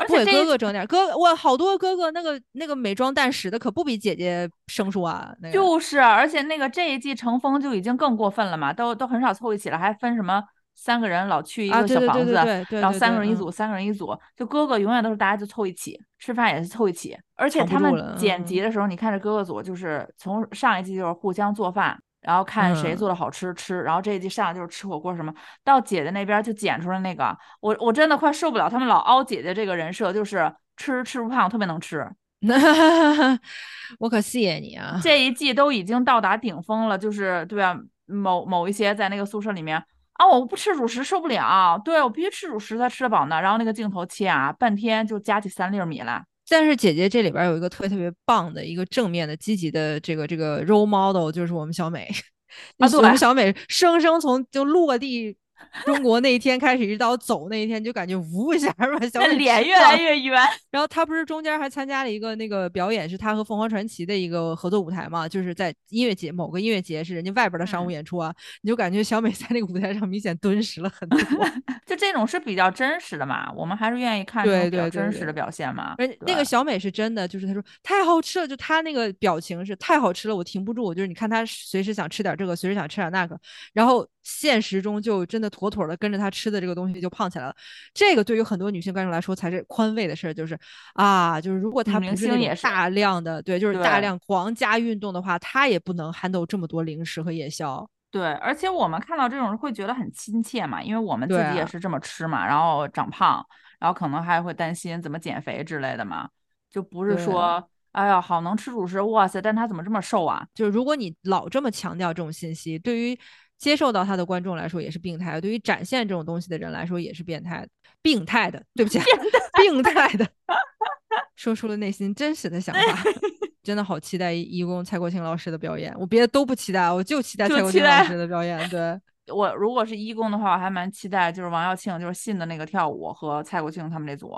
而且哥哥整点哥，我好多哥哥那个那个美妆蛋使的可不比姐姐生疏啊。就是，而且那个这一季成风就已经更过分了嘛，都都很少凑一起了，还分什么？三个人老去一个小房子，然后三个人一组，三个人一组，就哥哥永远都是大家就凑一起吃饭也是凑一起，而且他们剪辑的时候，你看这哥哥组就是从上一季就是互相做饭，然后看谁做的好吃吃，然后这一季上来就是吃火锅什么，到姐姐那边就剪出来那个，我我真的快受不了他们老凹姐姐这个人设，就是吃吃不胖，特别能吃，我可谢谢你啊，这一季都已经到达顶峰了，就是对吧？某某一些在那个宿舍里面。啊！我不吃主食受不了，对我必须吃主食才吃得饱呢。然后那个镜头切啊，半天就夹起三粒米来。但是姐姐这里边有一个特别特别棒的一个正面的积极的这个这个 role model，就是我们小美。啊，对我们小美生生从就落地。中国那一天开始，一直到走那一天，就感觉呜一下，把小脸越来越圆。然后他不是中间还参加了一个那个表演，是他和凤凰传奇的一个合作舞台嘛？就是在音乐节某个音乐节，是人家外边的商务演出啊。你就感觉小美在那个舞台上明显敦实了很多。就这种是比较真实的嘛？我们还是愿意看这种比较真实的表现嘛。而那个小美是真的，就是她说太好吃了，就她那个表情是太好吃了，我停不住。就是你看她随时想吃点这个，随时想吃点那个，然后。现实中就真的妥妥的跟着他吃的这个东西就胖起来了，这个对于很多女性观众来说才是宽慰的事儿，就是啊，就是如果他不是大量的对，就是大量狂加运动的话，他也不能 handle 这么多零食和夜宵。对，而且我们看到这种会觉得很亲切嘛，因为我们自己也是这么吃嘛，然后长胖，然后可能还会担心怎么减肥之类的嘛，就不是说哎呀好能吃主食，哇塞，但他怎么这么瘦啊？就是如果你老这么强调这种信息，对于接受到他的观众来说也是病态，对于展现这种东西的人来说也是变态的，病态的，对不起，病态的，说出了内心真实的想法，真的好期待义工蔡国庆老师的表演，我别的都不期待，我就期待蔡国庆老师的表演。对 我如果是义工的话，我还蛮期待就是王耀庆就是信的那个跳舞和蔡国庆他们那组，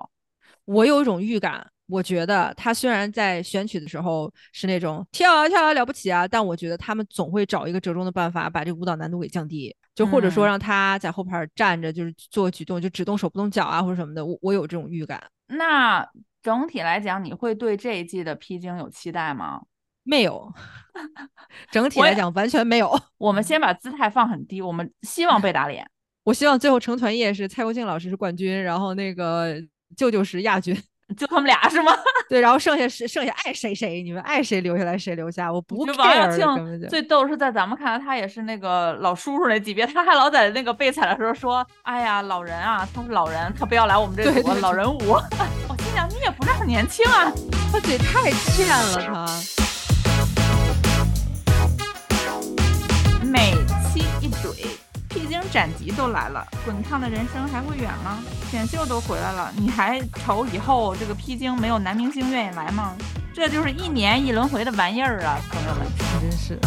我有一种预感。我觉得他虽然在选曲的时候是那种跳啊跳啊了不起啊，但我觉得他们总会找一个折中的办法，把这个舞蹈难度给降低，就或者说让他在后排站着，就是做举动，就只动手不动脚啊，或者什么的。我我有这种预感。那整体来讲，你会对这一季的披荆有期待吗？没有，整体来讲完全没有。我们先把姿态放很低，我们希望被打脸。我希望最后成团夜是蔡国庆老师是冠军，然后那个舅舅是亚军。就他们俩是吗？对，然后剩下是剩下爱谁谁，你们爱谁留下来谁留下，我不 care。王耀庆最逗是在咱们看来，他也是那个老叔叔那级别，他还老在那个被踩的时候说：“哎呀，老人啊，他是老人，他不要来我们这组老人舞。”我心想，你也不是很年轻啊，他嘴太欠了，他。每期一怼。披荆斩棘都来了，滚烫的人生还会远吗？选秀都回来了，你还愁以后这个披荆没有男明星愿意来吗？这就是一年一轮回的玩意儿啊！朋友们，真是。